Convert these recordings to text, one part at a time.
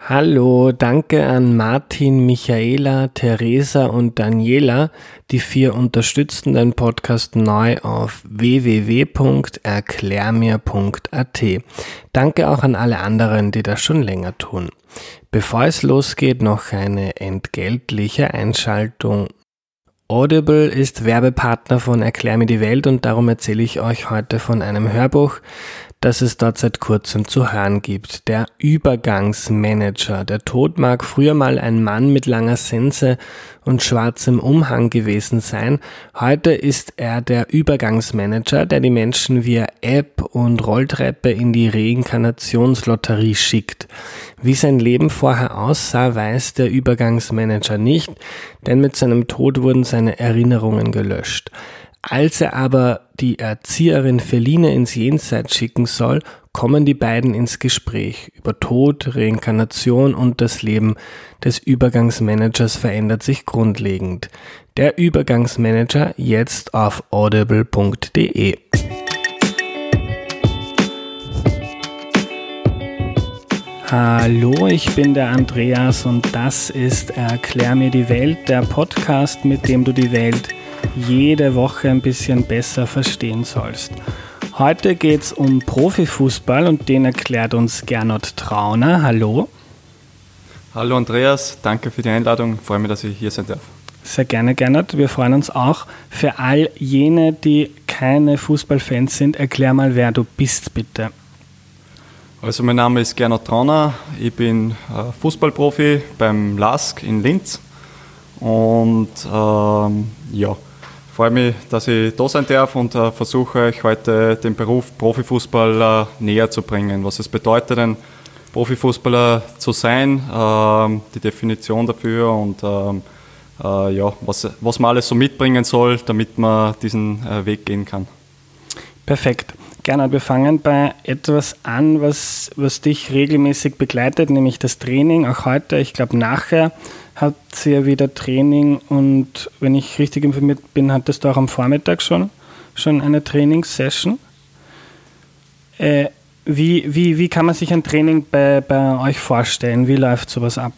Hallo, danke an Martin, Michaela, Theresa und Daniela. Die vier unterstützen den Podcast neu auf www.erklärmir.at. Danke auch an alle anderen, die das schon länger tun. Bevor es losgeht, noch eine entgeltliche Einschaltung. Audible ist Werbepartner von Erklär mir die Welt und darum erzähle ich euch heute von einem Hörbuch, das es dort seit kurzem zu hören gibt. Der Übergangsmanager. Der Tod mag früher mal ein Mann mit langer Sense und schwarzem Umhang gewesen sein. Heute ist er der Übergangsmanager, der die Menschen via App und Rolltreppe in die Reinkarnationslotterie schickt. Wie sein Leben vorher aussah, weiß der Übergangsmanager nicht, denn mit seinem Tod wurden seine Erinnerungen gelöscht. Als er aber die Erzieherin Feline ins Jenseits schicken soll, kommen die beiden ins Gespräch. Über Tod, Reinkarnation und das Leben des Übergangsmanagers verändert sich grundlegend. Der Übergangsmanager jetzt auf audible.de. Hallo, ich bin der Andreas und das ist Erklär mir die Welt, der Podcast, mit dem du die Welt jede Woche ein bisschen besser verstehen sollst. Heute geht es um Profifußball und den erklärt uns Gernot Trauner. Hallo. Hallo Andreas, danke für die Einladung. Freue mich, dass ich hier sein darf. Sehr gerne, Gernot. Wir freuen uns auch. Für all jene, die keine Fußballfans sind, erklär mal, wer du bist, bitte. Also mein Name ist Gernot Trauner, ich bin äh, Fußballprofi beim LASK in Linz und ähm, ja, freue mich, dass ich da sein darf und äh, versuche euch heute den Beruf Profifußballer näher zu bringen. Was es bedeutet, ein Profifußballer zu sein, äh, die Definition dafür und ähm, äh, ja, was, was man alles so mitbringen soll, damit man diesen äh, Weg gehen kann. Perfekt. Gerne, wir fangen bei etwas an, was, was dich regelmäßig begleitet, nämlich das Training. Auch heute, ich glaube nachher hat sie ja wieder Training und wenn ich richtig informiert bin, hattest du auch am Vormittag schon, schon eine Trainingssession. Äh, wie, wie, wie kann man sich ein Training bei, bei euch vorstellen? Wie läuft sowas ab?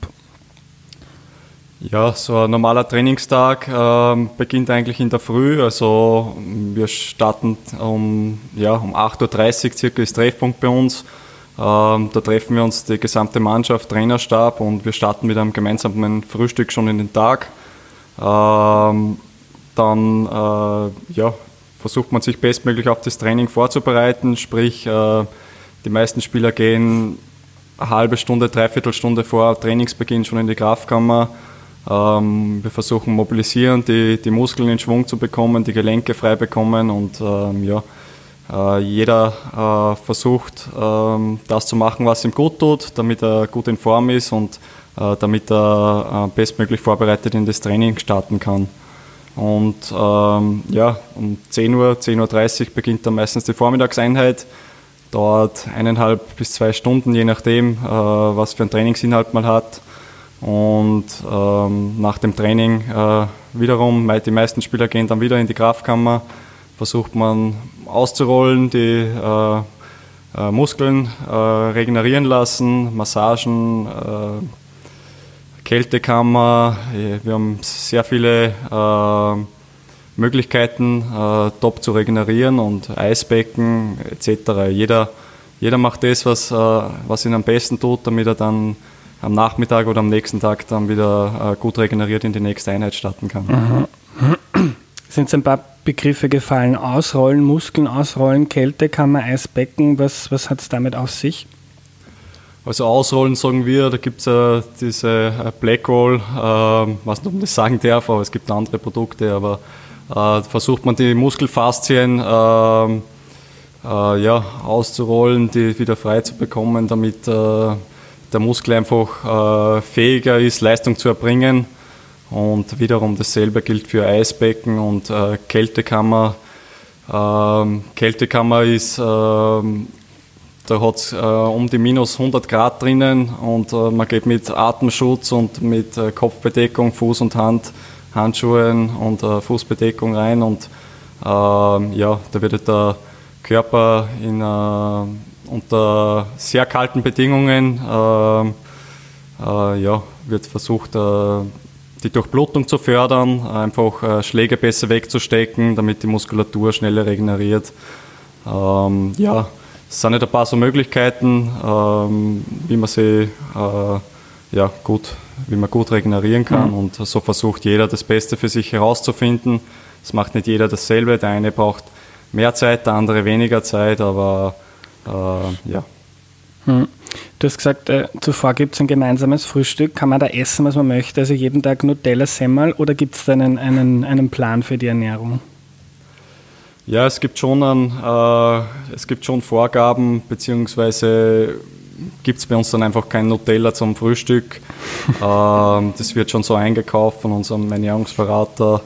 Ja, so ein normaler Trainingstag äh, beginnt eigentlich in der Früh. Also wir starten um, ja, um 8.30 Uhr circa ist Treffpunkt bei uns. Ähm, da treffen wir uns die gesamte Mannschaft, Trainerstab und wir starten mit einem gemeinsamen Frühstück schon in den Tag. Ähm, dann äh, ja, versucht man sich bestmöglich auf das Training vorzubereiten, sprich äh, die meisten Spieler gehen eine halbe Stunde, dreiviertel Stunde vor Trainingsbeginn schon in die Kraftkammer. Ähm, wir versuchen mobilisieren, die, die Muskeln in Schwung zu bekommen, die Gelenke frei bekommen und ja, jeder äh, versucht, ähm, das zu machen, was ihm gut tut, damit er gut in Form ist und äh, damit er bestmöglich vorbereitet in das Training starten kann. Und ähm, ja, um 10 Uhr, 10.30 Uhr beginnt dann meistens die Vormittagseinheit. Dauert eineinhalb bis zwei Stunden, je nachdem, äh, was für einen Trainingsinhalt man hat. Und ähm, nach dem Training äh, wiederum, die meisten Spieler gehen dann wieder in die Kraftkammer, versucht man auszurollen, die äh, äh, Muskeln äh, regenerieren lassen, Massagen, äh, Kältekammer. Wir haben sehr viele äh, Möglichkeiten, äh, top zu regenerieren und Eisbecken etc. Jeder, jeder macht das, was, was ihn am besten tut, damit er dann am Nachmittag oder am nächsten Tag dann wieder gut regeneriert in die nächste Einheit starten kann. Mhm. Sind es ein paar Begriffe gefallen? Ausrollen, Muskeln ausrollen, Kältekammer, Eisbecken. Was, was hat es damit auf sich? Also ausrollen sagen wir, da gibt es äh, diese äh, Black Roll, äh, was nicht, ob man das sagen darf, aber es gibt andere Produkte, aber äh, versucht man die Muskelfaszien ähm, äh, ja, auszurollen, die wieder frei zu bekommen, damit äh, der Muskel einfach fähiger ist, Leistung zu erbringen. Und wiederum dasselbe gilt für Eisbecken und äh, Kältekammer. Ähm, Kältekammer ist, äh, da hat es äh, um die minus 100 Grad drinnen und äh, man geht mit Atemschutz und mit äh, Kopfbedeckung, Fuß und Hand, Handschuhen und äh, Fußbedeckung rein und ähm, ja, da wird der Körper in, unter sehr kalten Bedingungen äh, ja, wird versucht, die Durchblutung zu fördern, einfach äh, Schläge besser wegzustecken, damit die Muskulatur schneller regeneriert. Ähm, ja, es sind nicht ein paar so Möglichkeiten, ähm, wie man sie äh, ja, gut, wie man gut regenerieren kann. Mhm. Und so versucht jeder das Beste für sich herauszufinden. Es macht nicht jeder dasselbe. Der eine braucht mehr Zeit, der andere weniger Zeit, aber äh, ja. Mhm. Du hast gesagt, äh, zuvor gibt es ein gemeinsames Frühstück. Kann man da essen, was man möchte? Also jeden Tag Nutella, Semmel oder gibt es da einen, einen, einen Plan für die Ernährung? Ja, es gibt schon, einen, äh, es gibt schon Vorgaben, beziehungsweise gibt es bei uns dann einfach kein Nutella zum Frühstück. ähm, das wird schon so eingekauft von unserem Ernährungsberater,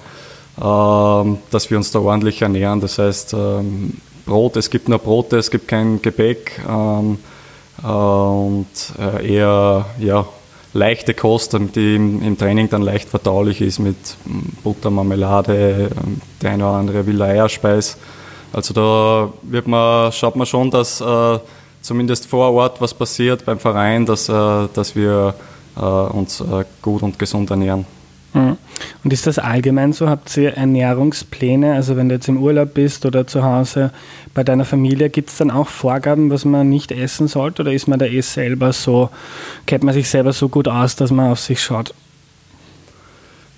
ähm, dass wir uns da ordentlich ernähren. Das heißt, ähm, Brot, es gibt nur Brote, es gibt kein Gebäck ähm, äh, und äh, eher ja, leichte Kost, die im, Training dann leicht verdaulich ist mit Butter, Marmelade, ähm, der eine oder andere will Eierspeis. Also da wird man, schaut man schon, dass äh, zumindest vor Ort was passiert beim Verein, dass, äh, dass wir äh, uns äh, gut und gesund ernähren. Mhm. Und ist das allgemein so? Habt ihr Ernährungspläne? Also wenn du jetzt im Urlaub bist oder zu Hause bei deiner Familie, gibt es dann auch Vorgaben, was man nicht essen sollte? Oder ist man da eh selber so, kennt man sich selber so gut aus, dass man auf sich schaut?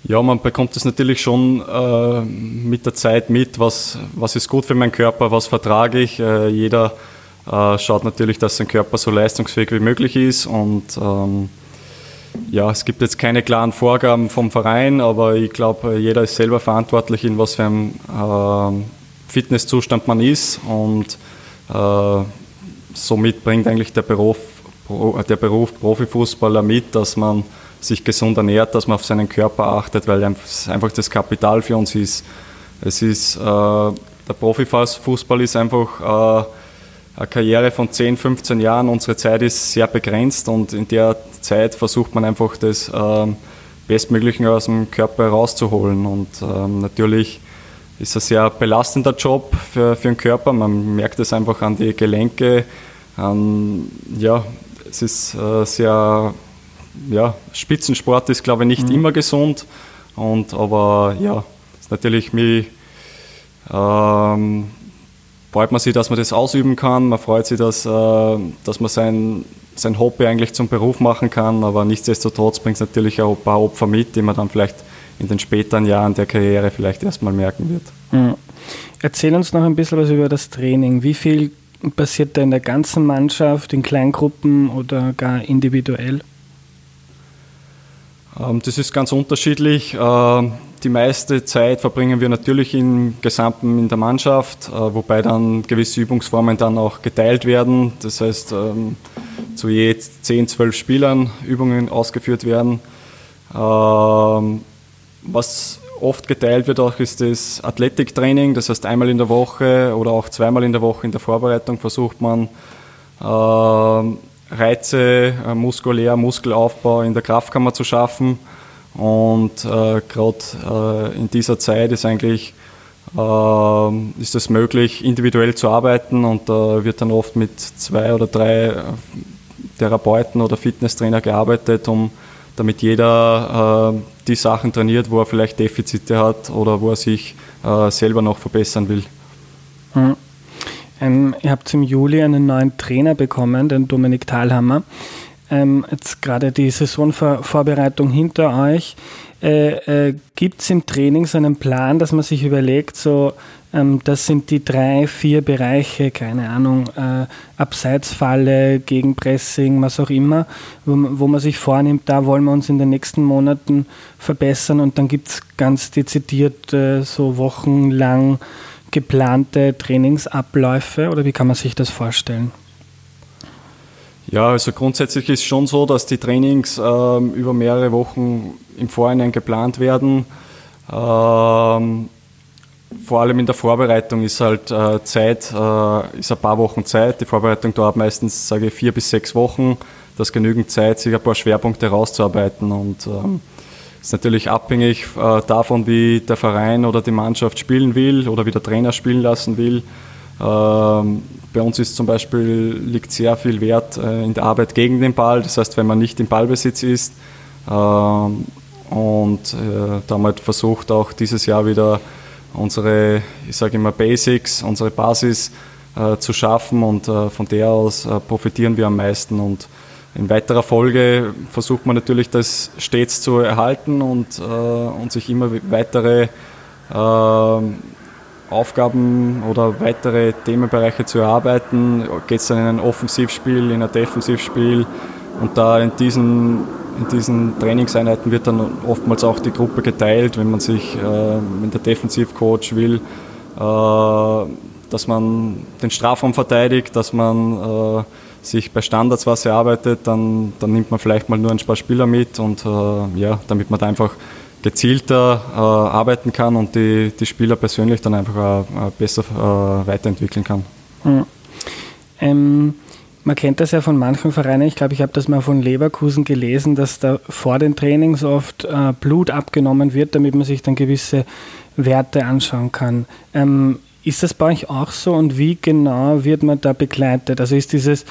Ja, man bekommt es natürlich schon äh, mit der Zeit mit, was, was ist gut für meinen Körper, was vertrage ich. Äh, jeder äh, schaut natürlich, dass sein Körper so leistungsfähig wie möglich ist und ähm, ja, es gibt jetzt keine klaren Vorgaben vom Verein, aber ich glaube, jeder ist selber verantwortlich, in was für einem äh, Fitnesszustand man ist und äh, somit bringt eigentlich der Beruf, der Beruf Profifußballer mit, dass man sich gesund ernährt, dass man auf seinen Körper achtet, weil es einfach das Kapital für uns ist. Es ist äh, der Profifußball ist einfach äh, eine Karriere von 10, 15 Jahren. Unsere Zeit ist sehr begrenzt und in der Zeit versucht man einfach das ähm, Bestmögliche aus dem Körper herauszuholen. Und ähm, natürlich ist es ein sehr belastender Job für, für den Körper. Man merkt es einfach an die Gelenke. An, ja, es ist äh, sehr, ja, Spitzensport ist, glaube ich, nicht mhm. immer gesund. Und, aber ja, ist natürlich mich, ähm, freut man sich, dass man das ausüben kann. Man freut sich, dass, äh, dass man sein, sein Hobby eigentlich zum Beruf machen kann. Aber nichtsdestotrotz bringt es natürlich auch ein paar Opfer mit, die man dann vielleicht in den späteren Jahren der Karriere vielleicht erstmal merken wird. Mhm. Erzähl uns noch ein bisschen was über das Training. Wie viel passiert da in der ganzen Mannschaft, in Kleingruppen oder gar individuell? Ähm, das ist ganz unterschiedlich. Ähm, die meiste Zeit verbringen wir natürlich im Gesamten in der Mannschaft, äh, wobei dann gewisse Übungsformen dann auch geteilt werden. Das heißt, ähm, zu je 10, 12 Spielern Übungen ausgeführt werden. Was oft geteilt wird auch ist das Athletiktraining. Das heißt, einmal in der Woche oder auch zweimal in der Woche in der Vorbereitung versucht man Reize, äh, muskulär, Muskelaufbau in der Kraftkammer zu schaffen. Und äh, gerade äh, in dieser Zeit ist eigentlich äh, ist es möglich, individuell zu arbeiten und da wird dann oft mit zwei oder drei äh, Therapeuten oder Fitnesstrainer gearbeitet, um damit jeder äh, die Sachen trainiert, wo er vielleicht Defizite hat oder wo er sich selber noch verbessern will. Mhm. Ähm, ihr habt im Juli einen neuen Trainer bekommen, den Dominik Thalhammer. Ähm, jetzt gerade die Saisonvorbereitung hinter euch. Äh, äh, Gibt es im Training so einen Plan, dass man sich überlegt, so ähm, das sind die drei, vier Bereiche, keine Ahnung, äh, Abseitsfalle, Gegenpressing, was auch immer, wo, wo, man sich vornimmt, da wollen wir uns in den nächsten Monaten verbessern und dann gibt es ganz dezidiert äh, so wochenlang geplante Trainingsabläufe oder wie kann man sich das vorstellen? Ja, also grundsätzlich ist es schon so, dass die Trainings äh, über mehrere Wochen im Vorhinein geplant werden. Ähm, vor allem in der Vorbereitung ist halt äh, Zeit, äh, ist ein paar Wochen Zeit. Die Vorbereitung dauert meistens, sage ich, vier bis sechs Wochen. Das genügend Zeit, sich ein paar Schwerpunkte rauszuarbeiten und ähm, ist natürlich abhängig äh, davon, wie der Verein oder die Mannschaft spielen will oder wie der Trainer spielen lassen will. Ähm, bei uns ist zum Beispiel, liegt sehr viel Wert äh, in der Arbeit gegen den Ball. Das heißt, wenn man nicht im Ballbesitz ist ähm, und äh, damit versucht auch dieses Jahr wieder unsere, ich sage immer Basics, unsere Basis äh, zu schaffen und von der aus profitieren wir am meisten und in weiterer Folge versucht man natürlich das stets zu erhalten und, und sich immer weitere ähm, Aufgaben oder weitere Themenbereiche zu erarbeiten. Geht es dann in ein Offensivspiel, in ein Defensivspiel und da in diesen, in diesen Trainingseinheiten wird dann oftmals auch die Gruppe geteilt, wenn man sich, äh, wenn der Defensivcoach will, äh, dass man den Strafraum verteidigt, dass man äh, sich bei Standards was erarbeitet, dann, dann nimmt man vielleicht mal nur ein paar Spieler mit und äh, ja, damit man da einfach gezielter äh, arbeiten kann und die, die Spieler persönlich dann einfach äh, besser äh, weiterentwickeln kann. Mhm. Ähm, man kennt das ja von manchen Vereinen. Ich glaube, ich habe das mal von Leverkusen gelesen, dass da vor den Trainings oft äh, Blut abgenommen wird, damit man sich dann gewisse Werte anschauen kann. Ähm, ist das bei euch auch so und wie genau wird man da begleitet? Also ist dieses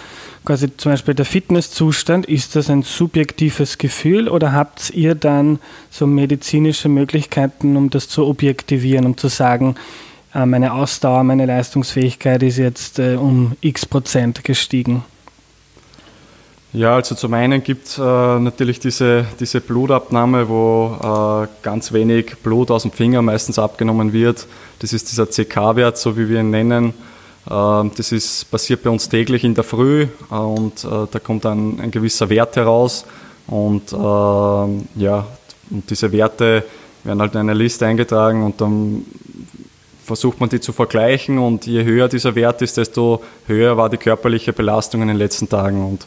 quasi zum Beispiel der Fitnesszustand, ist das ein subjektives Gefühl oder habt ihr dann so medizinische Möglichkeiten, um das zu objektivieren, um zu sagen, äh, meine Ausdauer, meine Leistungsfähigkeit ist jetzt äh, um x Prozent gestiegen? Ja, also zum einen gibt es äh, natürlich diese, diese Blutabnahme, wo äh, ganz wenig Blut aus dem Finger meistens abgenommen wird. Das ist dieser CK-Wert, so wie wir ihn nennen. Äh, das ist, passiert bei uns täglich in der Früh äh, und äh, da kommt ein, ein, gewisser Wert heraus. Und ähm, ja, und diese Werte werden halt in eine Liste eingetragen und dann versucht man die zu vergleichen und je höher dieser Wert ist, desto höher war die körperliche Belastung in den letzten Tagen. Und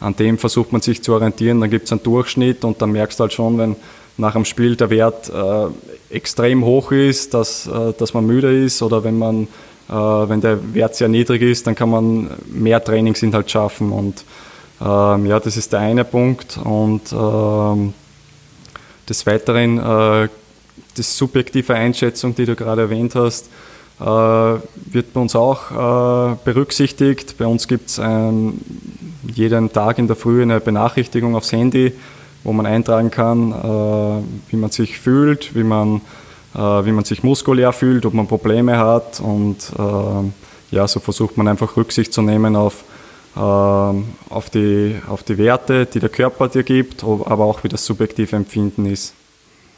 an dem versucht man sich zu orientieren. Dann gibt es einen Durchschnitt und dann merkst du halt schon, wenn nach dem Spiel der Wert äh, extrem hoch ist, dass, äh, dass man müde ist oder wenn man äh, wenn der Wert sehr niedrig ist, dann kann man mehr Trainingsinhalt schaffen und ähm, ja, das ist der eine Punkt und ähm, des Weiteren äh, die subjektive Einschätzung, die du gerade erwähnt hast, äh, wird bei uns auch äh, berücksichtigt. Bei uns gibt es ähm, jeden Tag in der Früh eine Benachrichtigung aufs Handy, wo man eintragen kann, äh, wie man sich fühlt, wie man, wie man sich muskulär fühlt, ob man Probleme hat und ja, so versucht man einfach Rücksicht zu nehmen auf, auf, die, auf die Werte, die der Körper dir gibt, aber auch wie das subjektive Empfinden ist.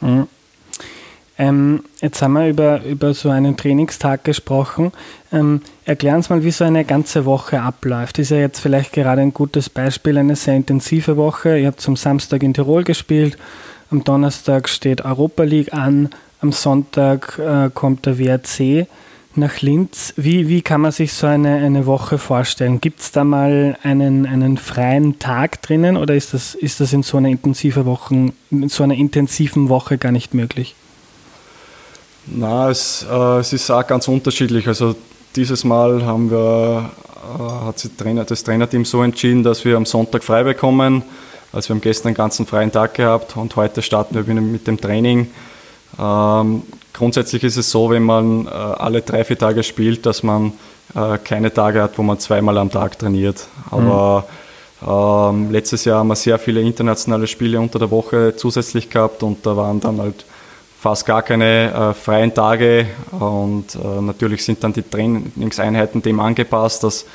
Mhm. Ähm, jetzt haben wir über, über so einen Trainingstag gesprochen. Ähm, erklären Sie mal, wie so eine ganze Woche abläuft. Ist ja jetzt vielleicht gerade ein gutes Beispiel, eine sehr intensive Woche. Ihr habt zum Samstag in Tirol gespielt, am Donnerstag steht Europa League an, am Sonntag äh, kommt der WRC nach Linz. Wie, wie kann man sich so eine, eine Woche vorstellen? Gibt es da mal einen, einen freien Tag drinnen oder ist das, ist das in so einer intensiven Woche, in so einer intensiven Woche gar nicht möglich? Na, es, äh, es ist auch ganz unterschiedlich. Also dieses Mal haben wir, äh, hat sich Trainer, das Trainerteam so entschieden, dass wir am Sonntag frei bekommen. Also wir haben gestern einen ganzen freien Tag gehabt und heute starten wir mit dem Training. Ähm, grundsätzlich ist es so, wenn man äh, alle drei, vier Tage spielt, dass man äh, keine Tage hat, wo man zweimal am Tag trainiert. Aber mhm. ähm, letztes Jahr haben wir sehr viele internationale Spiele unter der Woche zusätzlich gehabt und da waren dann halt fast gar keine äh, freien Tage und äh, natürlich sind dann die Trainingseinheiten dem angepasst, dass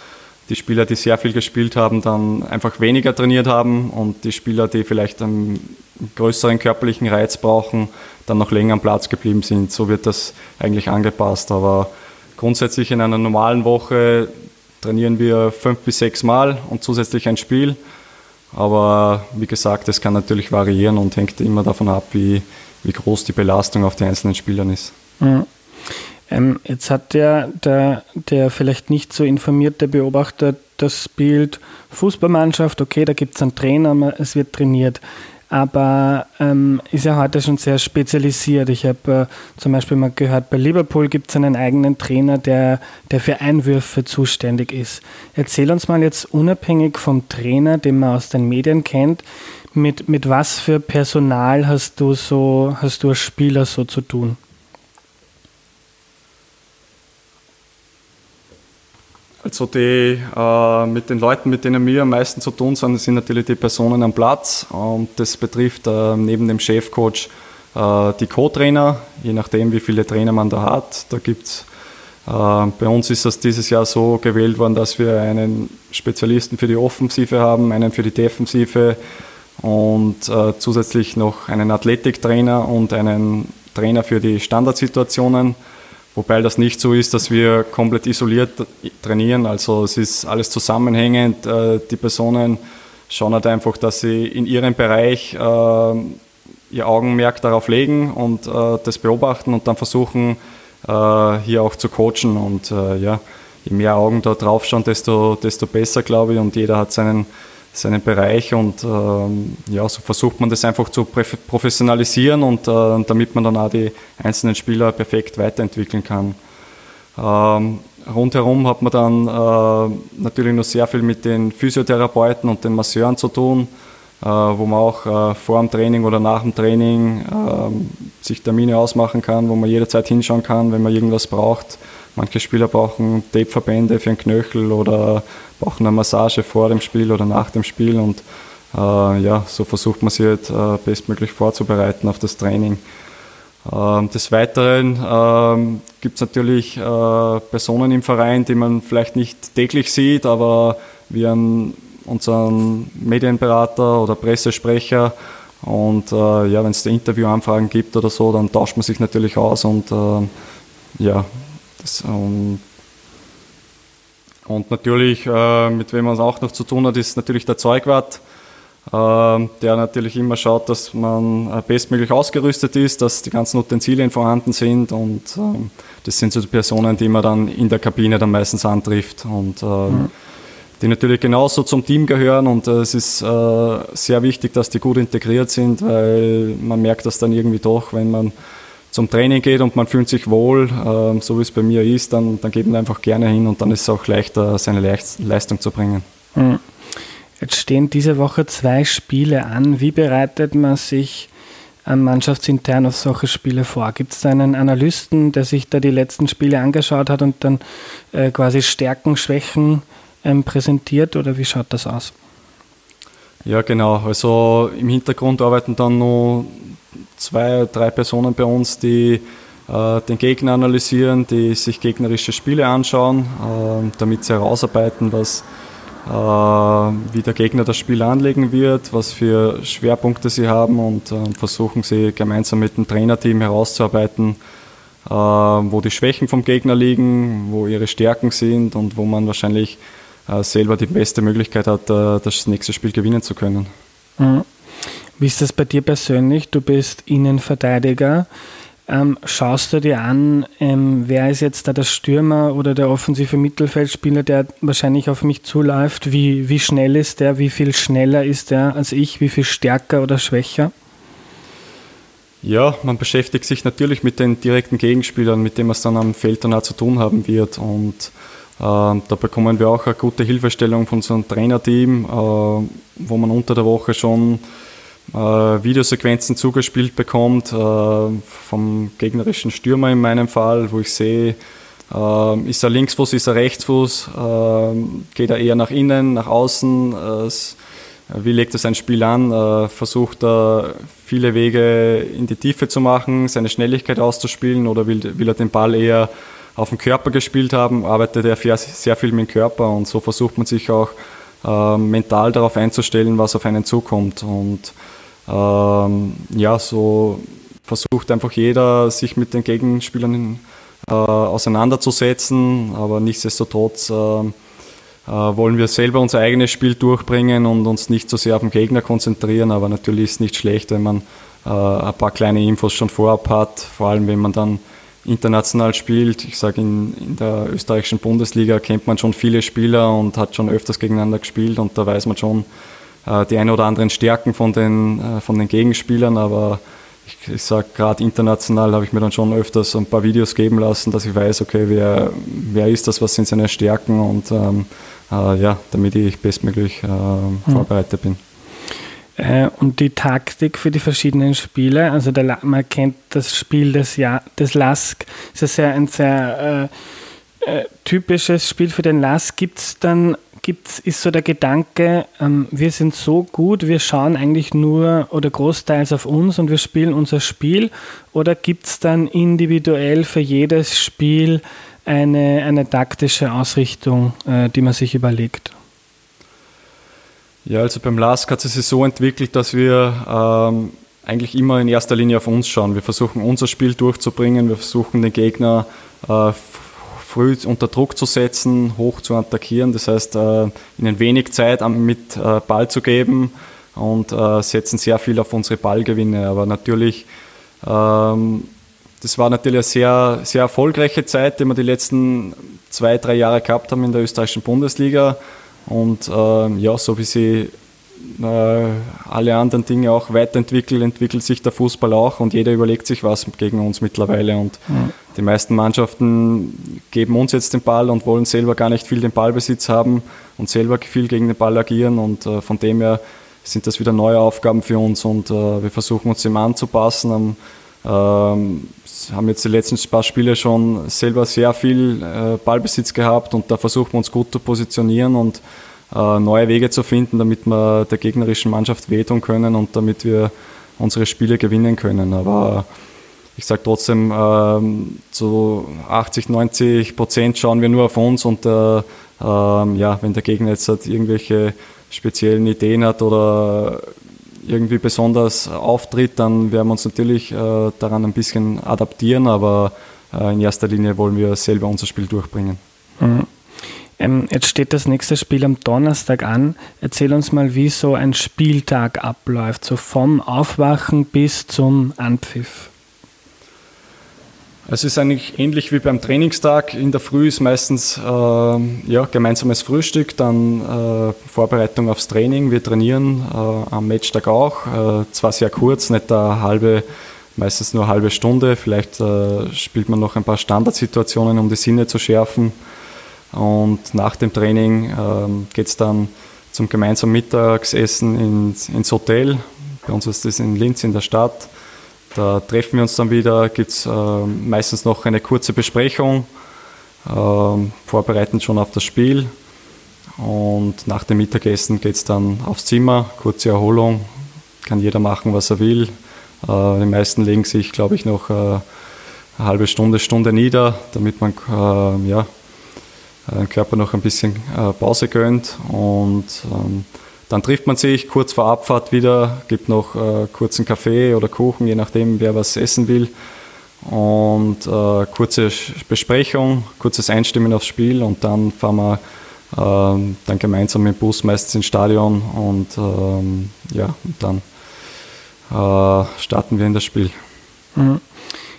die Spieler, die sehr viel gespielt haben, dann einfach weniger trainiert haben und die Spieler, die vielleicht einen größeren körperlichen Reiz brauchen, dann noch länger am Platz geblieben sind. So wird das eigentlich angepasst. Aber grundsätzlich in einer normalen Woche trainieren wir fünf bis sechs Mal und zusätzlich ein Spiel. Aber wie gesagt, es kann natürlich variieren und hängt immer davon ab, wie, wie groß die Belastung auf die einzelnen Spielern ist. Mhm. Ähm, jetzt hat der, der, der vielleicht nicht so informierte Beobachter das Bild Fußballmannschaft, okay, da gibt es einen Trainer, es wird trainiert. Aber ähm, ist ja heute schon sehr spezialisiert. Ich habe äh, zum Beispiel mal gehört, bei Liverpool gibt es einen eigenen Trainer, der, der für Einwürfe zuständig ist. Erzähl uns mal jetzt unabhängig vom Trainer, den man aus den Medien kennt, mit, mit was für Personal hast du so, hast du als Spieler so zu tun? Also die, äh, mit den Leuten, mit denen wir am meisten zu tun sind, sind natürlich die Personen am Platz. Und das betrifft äh, neben dem Chefcoach äh, die Co-Trainer, je nachdem wie viele Trainer man da hat. Da gibt's äh, bei uns ist das dieses Jahr so gewählt worden, dass wir einen Spezialisten für die Offensive haben, einen für die Defensive und äh, zusätzlich noch einen Athletiktrainer und einen Trainer für die Standardsituationen. Wobei das nicht so ist, dass wir komplett isoliert trainieren. Also es ist alles zusammenhängend. Äh, die Personen schauen halt einfach, dass sie in ihrem Bereich äh, ihr Augenmerk darauf legen und äh, das beobachten und dann versuchen, hier auch zu coachen. Und ja, je mehr Augen da drauf schauen, desto, desto besser, glaube ich. Und jeder hat seinen, seinen Bereich und ähm, ja, so versucht man das einfach zu professionalisieren und äh, damit man dann auch die einzelnen Spieler perfekt weiterentwickeln kann. Ähm, rundherum hat man dann äh, natürlich noch sehr viel mit den Physiotherapeuten und den Masseuren zu tun, äh, wo man auch äh, vor dem Training oder nach dem Training ähm, sich Termine ausmachen kann, wo man jederzeit hinschauen kann, wenn man irgendwas braucht. Manche Spieler brauchen Tapeverbände für den Knöchel oder brauchen eine Massage vor dem Spiel oder nach dem Spiel und äh, ja, so versucht man sich halt äh, bestmöglich vorzubereiten auf das Training. Ähm, des Weiteren ähm, gibt es natürlich äh, Personen im Verein, die man vielleicht nicht täglich sieht, aber wir haben unseren Medienberater oder Pressesprecher und äh, ja, wenn es Interviewanfragen gibt oder so, dann tauscht man sich natürlich aus und äh, ja, das, ähm, und natürlich, äh, mit wem man es auch noch zu tun hat, ist natürlich der Zeugwart, äh, der natürlich immer schaut, dass man äh, bestmöglich ausgerüstet ist, dass die ganzen Utensilien vorhanden sind und ähm, das sind so die Personen, die man dann in der Kabine dann meistens antrifft und mhm. die natürlich genauso zum Team gehören und äh, es ist äh, sehr wichtig, dass die gut integriert sind, weil man merkt das dann irgendwie doch, wenn man zum Training geht und man fühlt sich wohl, äh, so wie es bei mir ist, dann, dann geht man einfach gerne hin und dann ist es auch leichter, seine Leistung zu bringen. Hm. Jetzt stehen diese Woche zwei Spiele an. Wie bereitet man sich mannschaftsintern auf solche Spiele vor? Gibt es da einen Analysten, der sich da die letzten Spiele angeschaut hat und dann äh, quasi Stärken, Schwächen ähm, präsentiert oder wie schaut das aus? Ja, genau. Also im Hintergrund arbeiten dann noch zwei, drei Personen bei uns, die äh, den Gegner analysieren, die sich gegnerische Spiele anschauen, äh, damit sie herausarbeiten, was, äh, wie der Gegner das Spiel anlegen wird, was für Schwerpunkte sie haben und äh, versuchen sie gemeinsam mit dem Trainerteam herauszuarbeiten, äh, wo die Schwächen vom Gegner liegen, wo ihre Stärken sind und wo man wahrscheinlich äh, selber die beste Möglichkeit hat, das nächste Spiel gewinnen zu können. Mhm. Wie ist das bei dir persönlich? Du bist Innenverteidiger. Ähm, schaust du dir an, ähm, wer ist jetzt da der Stürmer oder der offensive Mittelfeldspieler, der wahrscheinlich auf mich zuläuft? Wie, wie schnell ist der? Wie viel schneller ist der als ich? Wie viel stärker oder schwächer? Ja, man beschäftigt sich natürlich mit den direkten Gegenspielern, mit denen man es dann am Feld dann auch zu tun haben wird. Und äh, da bekommen wir auch eine gute Hilfestellung von unserem Trainerteam, äh, wo man unter der Woche schon äh, Videosequenzen zugespielt bekommt, äh, vom gegnerischen Stürmer in meinem Fall, wo ich sehe, äh, ist er Linksfuß, ist er Rechtsfuß, äh, geht er eher nach innen, nach außen, äh, wie legt er sein Spiel an, äh, versucht er viele Wege in die Tiefe zu machen, seine Schnelligkeit auszuspielen oder will, will er den Ball eher auf dem Körper gespielt haben, arbeitet er sehr viel mit dem Körper und so versucht man sich auch mental darauf einzustellen, was auf einen zukommt. Und ähm, ja, so versucht einfach jeder, sich mit den Gegenspielern äh, auseinanderzusetzen, aber nichtsdestotrotz äh, äh, wollen wir selber unser eigenes Spiel durchbringen und uns nicht so sehr auf den Gegner konzentrieren, aber natürlich ist es nicht schlecht, wenn man äh, ein paar kleine Infos schon vorab hat, vor allem wenn man dann international spielt. Ich sage, in, in der österreichischen Bundesliga kennt man schon viele Spieler und hat schon öfters gegeneinander gespielt und da weiß man schon, die ein oder anderen Stärken von den, äh, von den Gegenspielern, aber ich, ich sage gerade international habe ich mir dann schon öfters ein paar Videos geben lassen, dass ich weiß, okay, wer, wer ist das, was sind seine Stärken und ähm, äh, ja, damit ich bestmöglich äh, mhm. vorbereitet bin. Äh, und die Taktik für die verschiedenen Spiele, also der, man kennt das Spiel des, ja des Lask, es ist ja ein sehr äh, typisches Spiel für den Lass gibt es dann, gibt's, ist so der Gedanke, ähm, wir sind so gut, wir schauen eigentlich nur oder großteils auf uns und wir spielen unser Spiel oder gibt es dann individuell für jedes Spiel eine, eine taktische Ausrichtung, äh, die man sich überlegt? Ja, also beim LASK hat es sich so entwickelt, dass wir ähm, eigentlich immer in erster Linie auf uns schauen. Wir versuchen unser Spiel durchzubringen, wir versuchen den Gegner äh, früh unter Druck zu setzen, hoch zu attackieren, das heißt äh, ihnen wenig Zeit mit äh, Ball zu geben und äh, setzen sehr viel auf unsere Ballgewinne. Aber natürlich, ähm, das war natürlich eine sehr, sehr erfolgreiche Zeit, die wir die letzten zwei, drei Jahre gehabt haben in der österreichischen Bundesliga. Und ähm, ja, so wie sie alle anderen Dinge auch weiterentwickeln, entwickelt sich der Fußball auch und jeder überlegt sich was gegen uns mittlerweile. Und ja. die meisten Mannschaften geben uns jetzt den Ball und wollen selber gar nicht viel den Ballbesitz haben und selber viel gegen den Ball agieren. Und äh, von dem her sind das wieder neue Aufgaben für uns und äh, wir versuchen uns dem anzupassen. Am, ähm, haben jetzt die letzten paar Spiele schon selber sehr viel äh, Ballbesitz gehabt und da versuchen wir uns gut zu positionieren und äh, neue Wege zu finden, damit wir der gegnerischen Mannschaft wehtun können und damit wir unsere Spiele gewinnen können. Aber ich sage trotzdem, ähm, zu 80, 90 Prozent schauen wir nur auf uns und äh, ähm, ja, wenn der Gegner jetzt halt irgendwelche speziellen Ideen hat oder irgendwie besonders auftritt, dann werden wir uns natürlich äh, daran ein bisschen adaptieren, aber äh, in erster Linie wollen wir selber unser Spiel durchbringen. Mhm. Ähm, jetzt steht das nächste Spiel am Donnerstag an. Erzähl uns mal, wie so ein Spieltag abläuft, so vom Aufwachen bis zum Anpfiff. Es ist eigentlich ähnlich wie beim Trainingstag. In der Früh ist meistens äh, ja, gemeinsames Frühstück, dann äh, Vorbereitung aufs Training. Wir trainieren äh, am Matchtag auch. Äh, zwar sehr kurz, nicht eine halbe, meistens nur eine halbe Stunde. Vielleicht äh, spielt man noch ein paar Standardsituationen, um die Sinne zu schärfen. Und nach dem Training ähm, geht es dann zum gemeinsamen Mittagsessen ins, ins Hotel. Bei uns ist das in Linz in der Stadt. Da treffen wir uns dann wieder, gibt es äh, meistens noch eine kurze Besprechung, äh, vorbereitend schon auf das Spiel. Und nach dem Mittagessen geht es dann aufs Zimmer, kurze Erholung, kann jeder machen, was er will. Äh, die meisten legen sich, glaube ich, noch äh, eine halbe Stunde, Stunde nieder, damit man äh, ja, den Körper noch ein bisschen äh, Pause gönnt. Und ähm, dann trifft man sich kurz vor Abfahrt wieder, gibt noch äh, kurzen Kaffee oder Kuchen, je nachdem, wer was essen will. Und äh, kurze Besprechung, kurzes Einstimmen aufs Spiel und dann fahren wir äh, dann gemeinsam dem Bus meistens ins Stadion und ähm, ja, dann äh, starten wir in das Spiel. Mhm.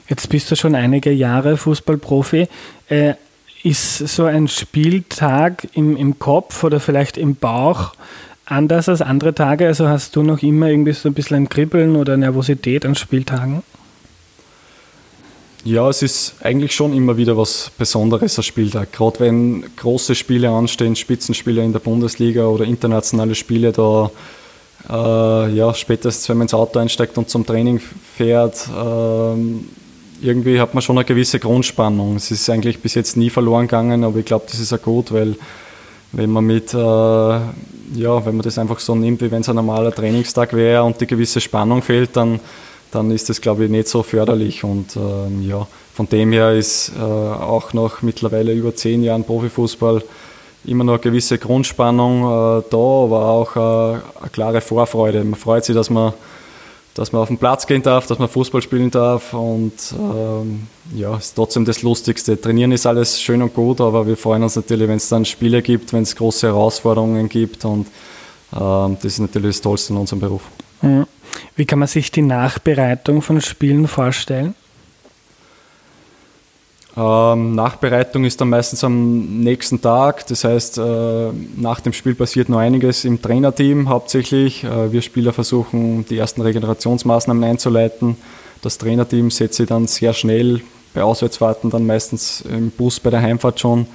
Jetzt bist du schon einige Jahre Fußballprofi. Äh, ist so ein Spieltag im, im Kopf oder vielleicht im Bauch anders als andere Tage? Also hast du noch immer irgendwie so ein bisschen ein Kribbeln oder Nervosität an Spieltagen? Ja, es ist eigentlich schon immer wieder was Besonderes als Spieltag. Gerade wenn große Spiele anstehen, Spitzenspiele in der Bundesliga oder internationale Spiele, da äh, ja, spätestens wenn man ins Auto einsteigt und zum Training fährt, äh, irgendwie hat man schon eine gewisse Grundspannung. Es ist eigentlich bis jetzt nie verloren gegangen, aber ich glaube, das ist auch gut, weil wenn man mit, äh, ja, wenn man das einfach so nimmt, wie wenn es ein normaler Trainingstag wäre und die gewisse Spannung fehlt, dann, dann ist das, glaube ich, nicht so förderlich. Und ähm, ja, von dem her ist äh, auch nach mittlerweile über zehn Jahren Profifußball immer noch eine gewisse Grundspannung äh, da, aber auch äh, eine klare Vorfreude. Man freut sich, dass man dass man auf den Platz gehen darf, dass man Fußball spielen darf und ähm, ja, ist trotzdem das Lustigste. Trainieren ist alles schön und gut, aber wir freuen uns natürlich, wenn es dann Spiele gibt, wenn es große Herausforderungen gibt und ähm, das ist natürlich das Tollste in unserem Beruf. Wie kann man sich die Nachbereitung von Spielen vorstellen? Ähm, Nachbereitung ist dann meistens am nächsten Tag. Das heißt, äh, nach dem Spiel passiert noch einiges im Trainerteam hauptsächlich. Äh, wir Spieler versuchen, die ersten Regenerationsmaßnahmen einzuleiten. Das Trainerteam setzt sich dann sehr schnell bei Auswärtsfahrten dann meistens im Bus bei der Heimfahrt schon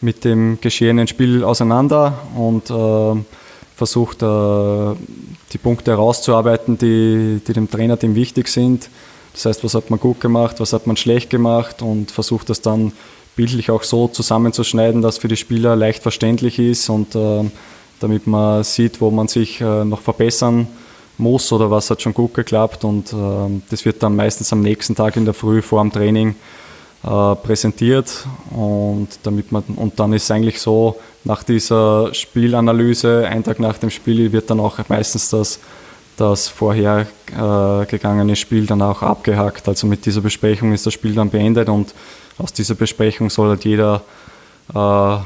mit dem geschehenen Spiel auseinander und äh, versucht äh, die Punkte herauszuarbeiten, die, die dem Trainerteam wichtig sind das heißt, was hat man gut gemacht, was hat man schlecht gemacht und versucht das dann bildlich auch so zusammenzuschneiden, dass für die Spieler leicht verständlich ist und äh, damit man sieht, wo man sich äh, noch verbessern muss oder was hat schon gut geklappt. Und äh, das wird dann meistens am nächsten Tag in der Früh vor dem Training äh, präsentiert. Und, damit man, und dann ist eigentlich so, nach dieser Spielanalyse, ein Tag nach dem Spiel, wird dann auch meistens das, das vorhergegangene Spiel dann auch abgehakt. Also mit dieser Besprechung ist das Spiel dann beendet und aus dieser Besprechung soll halt jeder äh,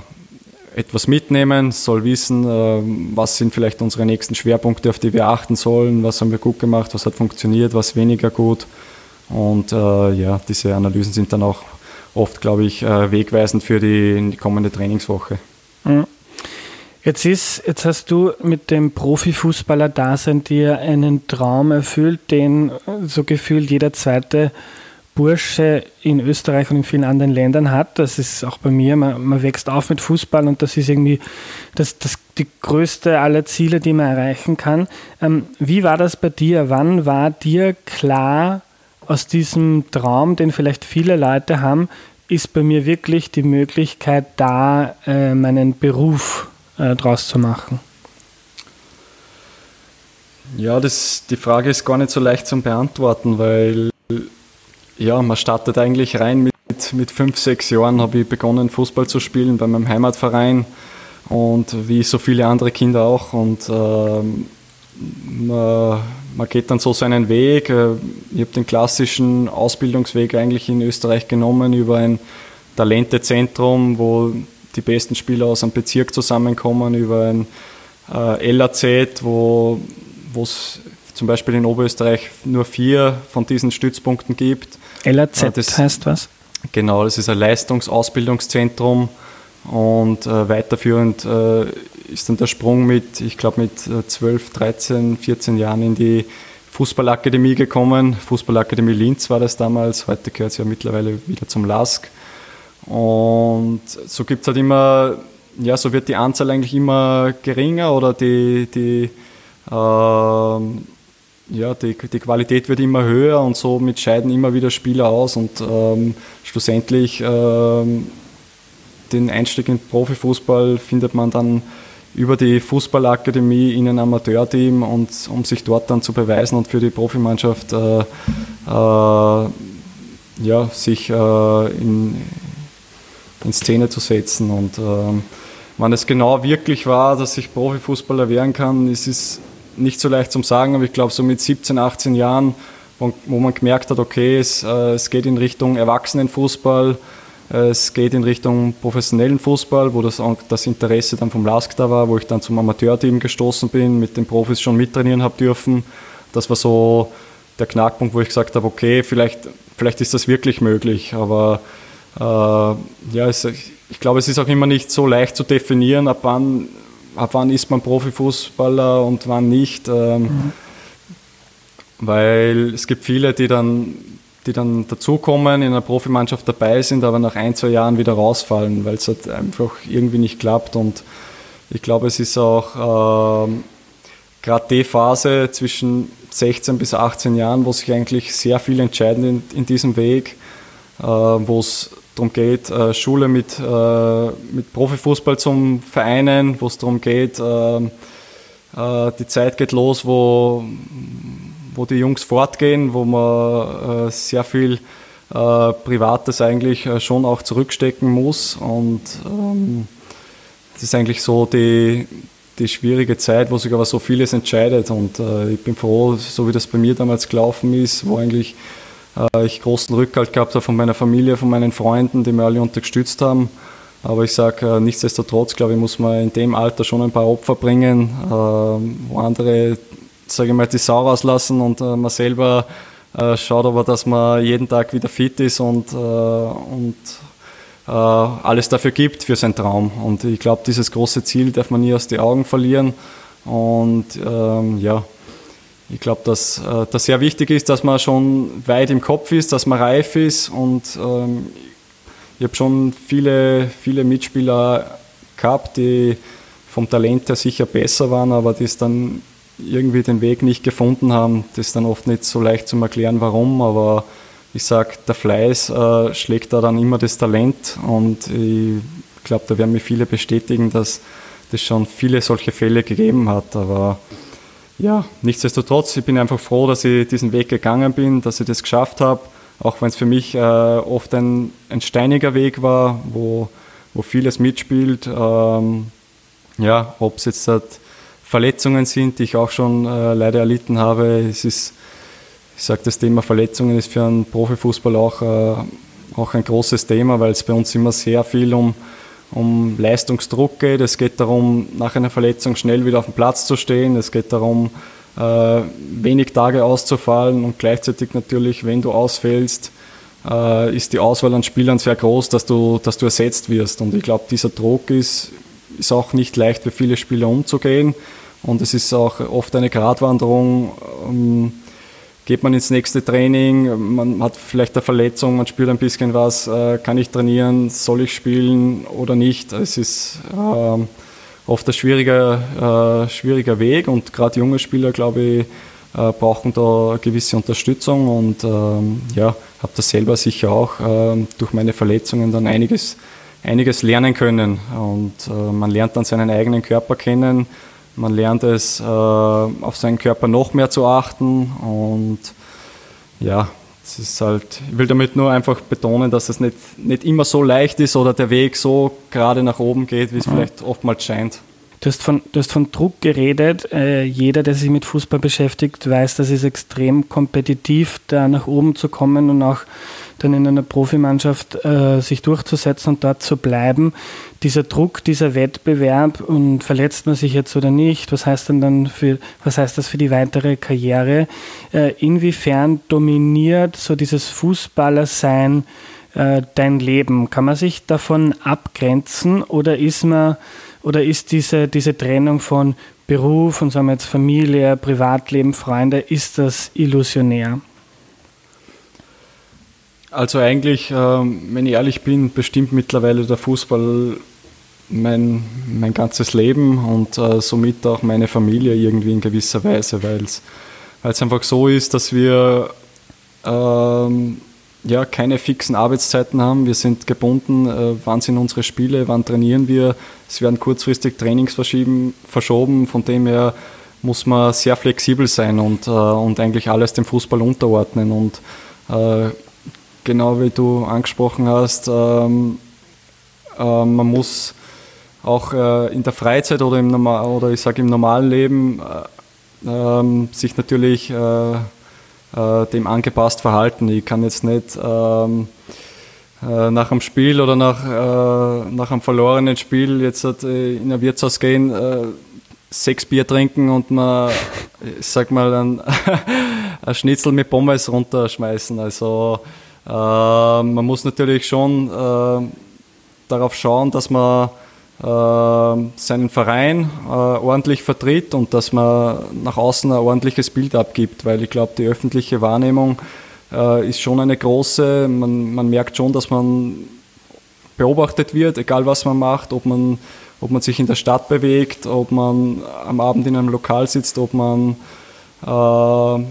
etwas mitnehmen, soll wissen, äh, was sind vielleicht unsere nächsten Schwerpunkte, auf die wir achten sollen, was haben wir gut gemacht, was hat funktioniert, was weniger gut. Und äh, ja, diese Analysen sind dann auch oft, glaube ich, äh, wegweisend für die, kommende Trainingswoche. Mhm. Jetzt, ist, jetzt hast du mit dem Profifußballer-Dasein dir einen Traum erfüllt, den so gefühlt jeder zweite Bursche in Österreich und in vielen anderen Ländern hat. Das ist auch bei mir, man, man wächst auf mit Fußball und das ist irgendwie das, das, die größte aller Ziele, die man erreichen kann. Ähm, wie war das bei dir? Wann war dir klar, aus diesem Traum, den vielleicht viele Leute haben, ist bei mir wirklich die Möglichkeit da, äh, meinen Beruf äh, draus zu machen? Ja, das, die Frage ist gar nicht so leicht zu beantworten, weil ja, man startet eigentlich rein mit, mit fünf, sechs Jahren habe ich begonnen, Fußball zu spielen bei meinem Heimatverein und wie so viele andere Kinder auch. Und äh, man, man, geht dann so seinen Weg. Äh, ich habe den klassischen Ausbildungsweg eigentlich in Österreich genommen über ein Talentezentrum, wo die besten Spieler aus einem Bezirk zusammenkommen, über ein äh, LAZ, wo es zum Beispiel in Oberösterreich nur vier von diesen Stützpunkten gibt. LAZ das, heißt was? Genau, das ist ein Leistungsausbildungszentrum und äh, weiterführend äh, ist dann der Sprung mit, ich glaube, mit 12, 13, 14 Jahren in die Fußballakademie gekommen. Fußballakademie Linz war das damals, heute gehört es ja mittlerweile wieder zum LASK. Und so gibt es halt immer, ja, so wird die Anzahl eigentlich immer geringer oder die, die äh, ja, die, die Qualität wird immer höher und somit scheiden immer wieder Spieler aus und ähm, schlussendlich ähm, den Einstieg in Profifußball findet man dann über die Fußballakademie in ein Amateurteam und um sich dort dann zu beweisen und für die Profimannschaft äh, äh, ja, sich äh, in, in Szene zu setzen. Und ähm, wann es genau wirklich war, dass ich Profifußballer werden kann, ist es nicht so leicht zum Sagen, aber ich glaube, so mit 17, 18 Jahren, wo, man gemerkt hat, okay, es, äh, es geht in Richtung Erwachsenenfußball, äh, es geht in Richtung professionellen Fußball, wo das, das Interesse dann vom LASK da war, wo ich dann zum Amateurteam gestoßen bin, mit den Profis schon mittrainieren habe dürfen. Das war so der Knackpunkt, wo ich gesagt habe, okay, vielleicht, vielleicht ist das wirklich möglich, aber ja, es, ich glaube, es ist auch immer nicht so leicht zu definieren, ab wann ab wann ist man Profifußballer und wann nicht. Ähm, mhm. Weil es gibt viele, die dann, die dann dazukommen, in einer Profimannschaft dabei sind, aber nach ein, zwei Jahren wieder rausfallen, weil es halt einfach irgendwie nicht klappt. Und ich glaube, es ist auch ähm, gerade die Phase zwischen 16 bis 18 Jahren, wo sich eigentlich sehr viel entscheiden in, in diesem Weg, äh, wo es darum geht, äh, Schule mit, äh, mit Profifußball zum Vereinen, wo es darum geht, äh, äh, die Zeit geht los, wo, wo die Jungs fortgehen, wo man äh, sehr viel äh, Privates eigentlich schon auch zurückstecken muss. Und ähm, das ist eigentlich so die, die schwierige Zeit, wo sich aber so vieles entscheidet. Und ich bin froh, so wie das bei mir damals gelaufen ist, wo eigentlich äh, ich großen Rückhalt gehabt habe von meiner Familie, von meinen Freunden, die mir alle unterstützt haben. Aber ich sage, äh, nichtsdestotrotz, glaube ich, muss man in dem Alter schon ein paar Opfer bringen, äh, wo andere, sage ich mal, die Sau rauslassen und man selber schaut aber, dass man jeden Tag wieder fit ist und, und alles dafür gibt für seinen Traum. Und ich glaube, dieses große Ziel darf man nie aus den Augen verlieren. Und ähm, ja, ich glaube, dass äh, das sehr wichtig ist, dass man schon weit im Kopf ist, dass man reif ist und ähm, ich habe schon viele, viele Mitspieler gehabt, die vom Talent her sicher besser waren, aber die es dann irgendwie den Weg nicht gefunden haben. Das ist dann oft nicht so leicht zu erklären, warum, aber ich sage, der Fleiß äh, schlägt da dann immer das Talent und ich glaube, da werden mir viele bestätigen, dass es schon viele solche Fälle gegeben hat. Aber ja, nichtsdestotrotz, ich bin einfach froh, dass ich diesen Weg gegangen bin, dass ich das geschafft habe, auch wenn es für mich äh, oft ein, ein, steiniger Weg war, wo, wo vieles mitspielt. Ähm, ja, ob es jetzt halt Verletzungen sind, die ich auch schon äh, leider erlitten habe. Es ist, ich sage, das Thema Verletzungen ist für einen Profifußball auch, äh, auch ein großes Thema, weil es bei uns immer sehr viel um um Leistungsdruck geht. Es geht darum, nach einer Verletzung schnell wieder auf dem Platz zu stehen. Es geht darum, äh, wenig Tage auszufallen und gleichzeitig natürlich, wenn du ausfällst, äh, ist die Auswahl an Spielern sehr groß, dass du, dass du ersetzt wirst. Und ich glaube, dieser Druck ist, ist auch nicht leicht für viele Spieler umzugehen. Und es ist auch oft eine Gratwanderung. Ähm, geht man ins nächste Training, man hat vielleicht eine Verletzung, man spürt ein bisschen was, äh, kann ich trainieren, soll ich spielen oder nicht. Es ist äh, oft ein schwieriger, äh, schwieriger Weg und gerade junge Spieler, glaube ich, äh, brauchen da gewisse Unterstützung und ähm, ja, habe das selber sicher auch ähm, durch meine Verletzungen dann einiges, einiges lernen können und man lernt dann seinen eigenen Körper kennen, man lernt es, äh, auf seinen Körper noch mehr zu achten und ja, es ist halt, ich will damit nur einfach betonen, dass es nicht, nicht immer so leicht ist oder der Weg so gerade nach oben geht, wie es mhm. vielleicht oftmals scheint. Du hast von, du hast von Druck geredet. Äh, jeder, der sich mit Fußball beschäftigt, weiß, dass es extrem kompetitiv, da nach oben zu kommen und auch dann in einer Profimannschaft äh, sich durchzusetzen und dort zu bleiben. Dieser Druck, dieser Wettbewerb und verletzt man sich jetzt oder nicht, was heißt denn dann für, was heißt das für die weitere Karriere? Äh, inwiefern dominiert so dieses Fußballersein äh, dein Leben? Kann man sich davon abgrenzen oder ist man oder ist diese, diese Trennung von Beruf und sagen wir jetzt Familie, Privatleben, Freunde, ist das illusionär? Also eigentlich, ähm, wenn ich ehrlich bin, bestimmt mittlerweile der Fußball mein, mein ganzes Leben und äh, somit auch meine Familie irgendwie in gewisser Weise, weil es einfach so ist, dass wir ähm, ja, keine fixen Arbeitszeiten haben. Wir sind gebunden, äh, wann sind unsere Spiele, wann trainieren wir. Es werden kurzfristig Trainings verschoben, von dem her muss man sehr flexibel sein und, äh, und eigentlich alles dem Fußball unterordnen. Und äh, genau wie du angesprochen hast, ähm, äh, man muss auch äh, in der Freizeit oder im, Normal oder ich sage im normalen Leben äh, ähm, sich natürlich äh, äh, dem angepasst verhalten. Ich kann jetzt nicht ähm, äh, nach einem Spiel oder nach, nach einem verlorenen Spiel jetzt in ein Wirtshaus gehen, sechs Bier trinken und man, ich sag mal, ein, ein Schnitzel mit Pommes runterschmeißen. Also man muss natürlich schon äh, darauf schauen, dass man äh, seinen Verein ordentlich vertritt und dass man nach außen ein ordentliches Bild abgibt, weil ich glaube, die öffentliche Wahrnehmung ist schon eine große. Man, man merkt schon, dass man beobachtet wird, egal was man macht, ob man, ob man sich in der Stadt bewegt, ob man am Abend in einem Lokal sitzt, ob man äh,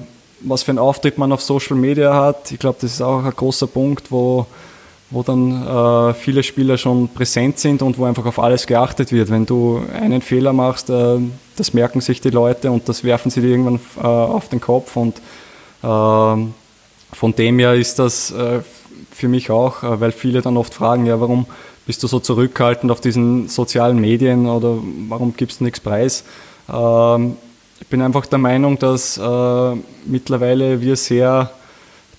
was für einen Auftritt man auf Social Media hat. Ich glaube, das ist auch ein großer Punkt, wo, wo dann äh, viele Spieler schon präsent sind und wo einfach auf alles geachtet wird. Wenn du einen Fehler machst, äh, das merken sich die Leute und das werfen sie dir irgendwann äh, auf den Kopf. Und ähm, von dem her ist das äh, für mich auch, äh, weil viele dann oft fragen, ja, warum bist du so zurückhaltend auf diesen sozialen Medien oder warum gibst du nichts preis? Bin einfach der Meinung, dass äh, mittlerweile wir sehr,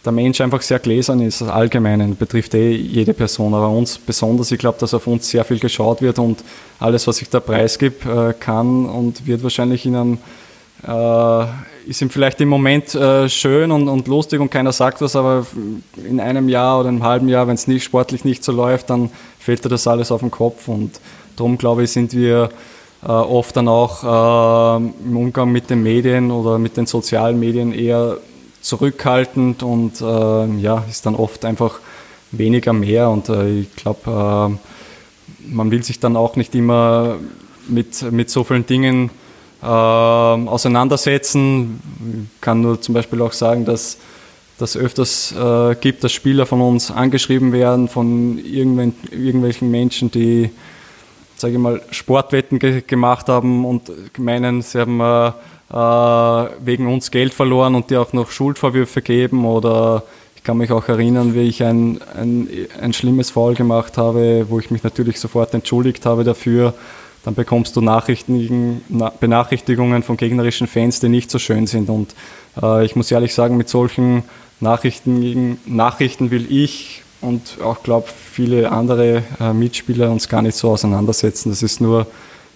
der Mensch einfach sehr gläsern ist, das Allgemeinen, betrifft eh jede Person, aber uns besonders, ich glaube, dass auf uns sehr viel geschaut wird und alles, was ich da preisgibt, äh, kann und wird wahrscheinlich in einem, äh, ist ihm vielleicht im Moment äh, schön und, und lustig und keiner sagt was, aber in einem Jahr oder einem halben Jahr, wenn es nicht sportlich nicht so läuft, dann fällt dir das alles auf den Kopf und darum glaube ich, sind wir oft dann auch äh, im Umgang mit den Medien oder mit den sozialen Medien eher zurückhaltend und äh, ja, ist dann oft einfach weniger mehr und äh, ich glaube, äh, man will sich dann auch nicht immer mit, mit so vielen Dingen äh, auseinandersetzen. Ich kann nur zum Beispiel auch sagen, dass das öfters äh, gibt, dass Spieler von uns angeschrieben werden von irgendwelchen Menschen, die, sage ich mal, Sportwetten ge gemacht haben und meinen, sie haben äh, äh, wegen uns Geld verloren und die auch noch Schuldvorwürfe geben oder ich kann mich auch erinnern, wie ich ein, ein, ein schlimmes Foul gemacht habe, wo ich mich natürlich sofort entschuldigt habe dafür. Dann bekommst du Benachrichtigungen von gegnerischen Fans, die nicht so schön sind. Und äh, ich muss ehrlich sagen, mit solchen Nachrichten, Nachrichten will ich und auch glaube viele andere äh, Mitspieler uns gar nicht so auseinandersetzen. Das ist nur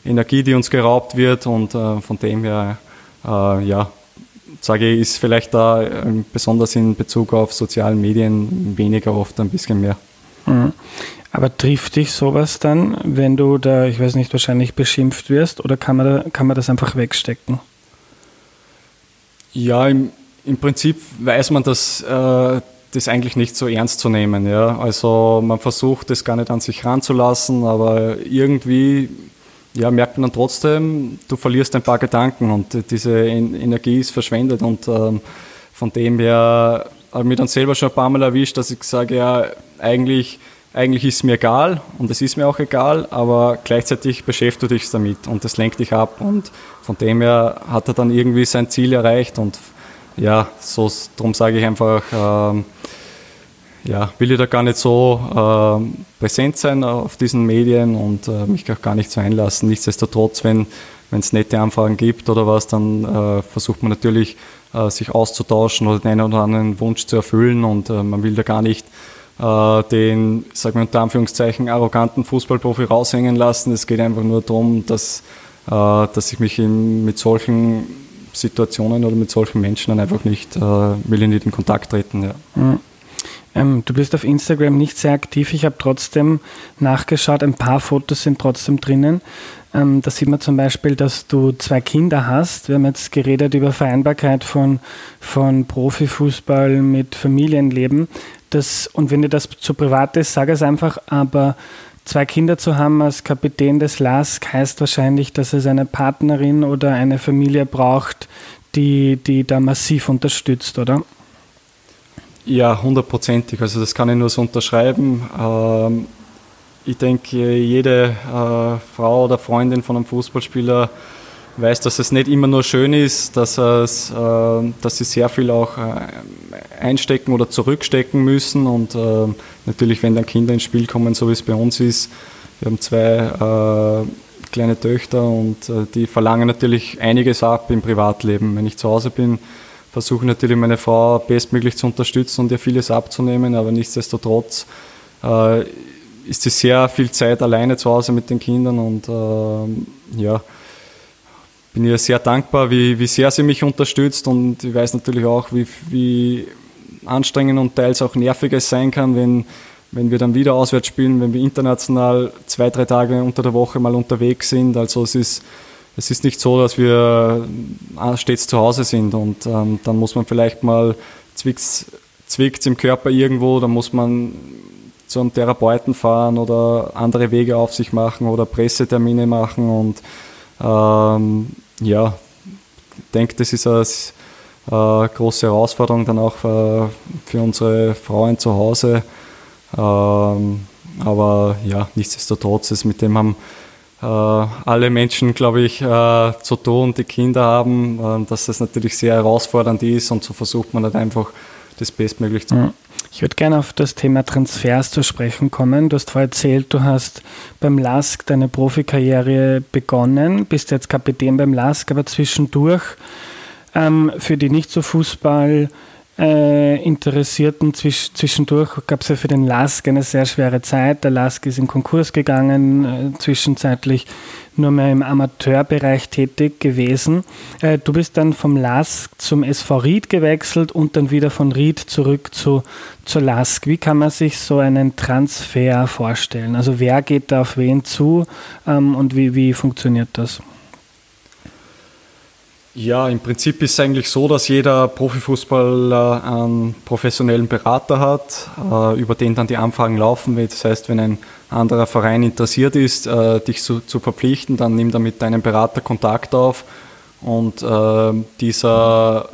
Energie, die uns geraubt wird und äh, von dem her, äh, ja, sage ich, ist vielleicht da ähm, besonders in Bezug auf sozialen Medien weniger oft ein bisschen mehr. Mhm. Aber trifft dich sowas dann, wenn du da, ich weiß nicht, wahrscheinlich beschimpft wirst oder kann man, da, kann man das einfach wegstecken? Ja, im, im Prinzip weiß man, dass das eigentlich nicht so ernst zu nehmen. Ja? Also man versucht das gar nicht an sich ranzulassen, aber irgendwie ja, merkt man dann trotzdem, du verlierst ein paar Gedanken und diese Energie ist verschwendet und ähm, von dem her habe ich mich dann selber schon ein paar Mal erwischt, dass ich sage, ja, eigentlich, eigentlich ist es mir egal und es ist mir auch egal, aber gleichzeitig beschäftigt dich damit und das lenkt dich ab und von dem her hat er dann irgendwie sein Ziel erreicht und ja, so, darum sage ich einfach, ähm, ja, will ich da gar nicht so äh, präsent sein auf diesen Medien und äh, mich auch gar nicht so einlassen. Nichtsdestotrotz, wenn es nette Anfragen gibt oder was, dann äh, versucht man natürlich, äh, sich auszutauschen oder den einen oder anderen Wunsch zu erfüllen und äh, man will da gar nicht äh, den, sagen wir unter Anführungszeichen, arroganten Fußballprofi raushängen lassen. Es geht einfach nur darum, dass, dass ich mich in, mit solchen Situationen oder mit solchen Menschen dann einfach nicht, will in Kontakt treten. Ja. Mhm. Ähm, du bist auf Instagram nicht sehr aktiv. Ich habe trotzdem nachgeschaut. Ein paar Fotos sind trotzdem drinnen. Ähm, da sieht man zum Beispiel, dass du zwei Kinder hast. Wir haben jetzt geredet über Vereinbarkeit von, von Profifußball mit Familienleben. Das, und wenn dir das zu privat ist, sag es einfach. Aber zwei Kinder zu haben als Kapitän des LASK heißt wahrscheinlich, dass es eine Partnerin oder eine Familie braucht, die, die da massiv unterstützt, oder? Ja, hundertprozentig. Also das kann ich nur so unterschreiben. Ähm, ich denke, jede äh, Frau oder Freundin von einem Fußballspieler weiß, dass es nicht immer nur schön ist, dass, es, äh, dass sie sehr viel auch äh, einstecken oder zurückstecken müssen. Und natürlich, wenn dann Kinder ins Spiel kommen, so wie es bei uns ist, wir haben zwei kleine Töchter und die verlangen natürlich einiges ab im Privatleben. Wenn ich zu Hause bin, versuche natürlich meine Frau bestmöglich zu unterstützen und ihr vieles abzunehmen, aber nichtsdestotrotz äh, ist sie sehr viel Zeit alleine zu Hause mit den Kindern und äh, ja, bin ihr sehr dankbar, wie, wie sehr sie mich unterstützt und ich weiß natürlich auch, wie, wie anstrengend und teils auch nervig es sein kann, wenn, wenn wir dann wieder auswärts spielen, wenn wir international zwei, drei Tage unter der Woche mal unterwegs sind. Also es ist es ist nicht so, dass wir äh, stets zu Hause sind und ähm, dann muss man vielleicht mal zwickt im Körper irgendwo, dann muss man zu einem Therapeuten fahren oder andere Wege auf sich machen oder Pressetermine machen und ähm, ja, ich denke, das ist eine äh, große Herausforderung dann auch für, äh, für unsere Frauen zu Hause. Ähm, aber ja, nichtsdestotrotz, ist mit dem haben alle Menschen, glaube ich, äh, zu tun, die Kinder haben, äh, dass das natürlich sehr herausfordernd ist und so versucht man halt einfach das bestmöglich zu machen. Ich würde gerne auf das Thema Transfers zu sprechen kommen. Du hast vorher erzählt, du hast beim LASK deine Profikarriere begonnen, bist jetzt Kapitän beim LASK, aber zwischendurch ähm, für die nicht so Fußball äh, Interessierten zwisch zwischendurch gab es ja für den LASK eine sehr schwere Zeit. Der LASK ist in Konkurs gegangen, äh, zwischenzeitlich nur mehr im Amateurbereich tätig gewesen. Äh, du bist dann vom LASK zum SV Ried gewechselt und dann wieder von Ried zurück zu, zur LASK. Wie kann man sich so einen Transfer vorstellen? Also wer geht da auf wen zu ähm, und wie, wie funktioniert das? Ja, im Prinzip ist es eigentlich so, dass jeder Profifußballer einen professionellen Berater hat, äh, über den dann die Anfragen laufen. Das heißt, wenn ein anderer Verein interessiert ist, äh, dich zu, zu verpflichten, dann nimm da mit deinem Berater Kontakt auf Und äh, dieser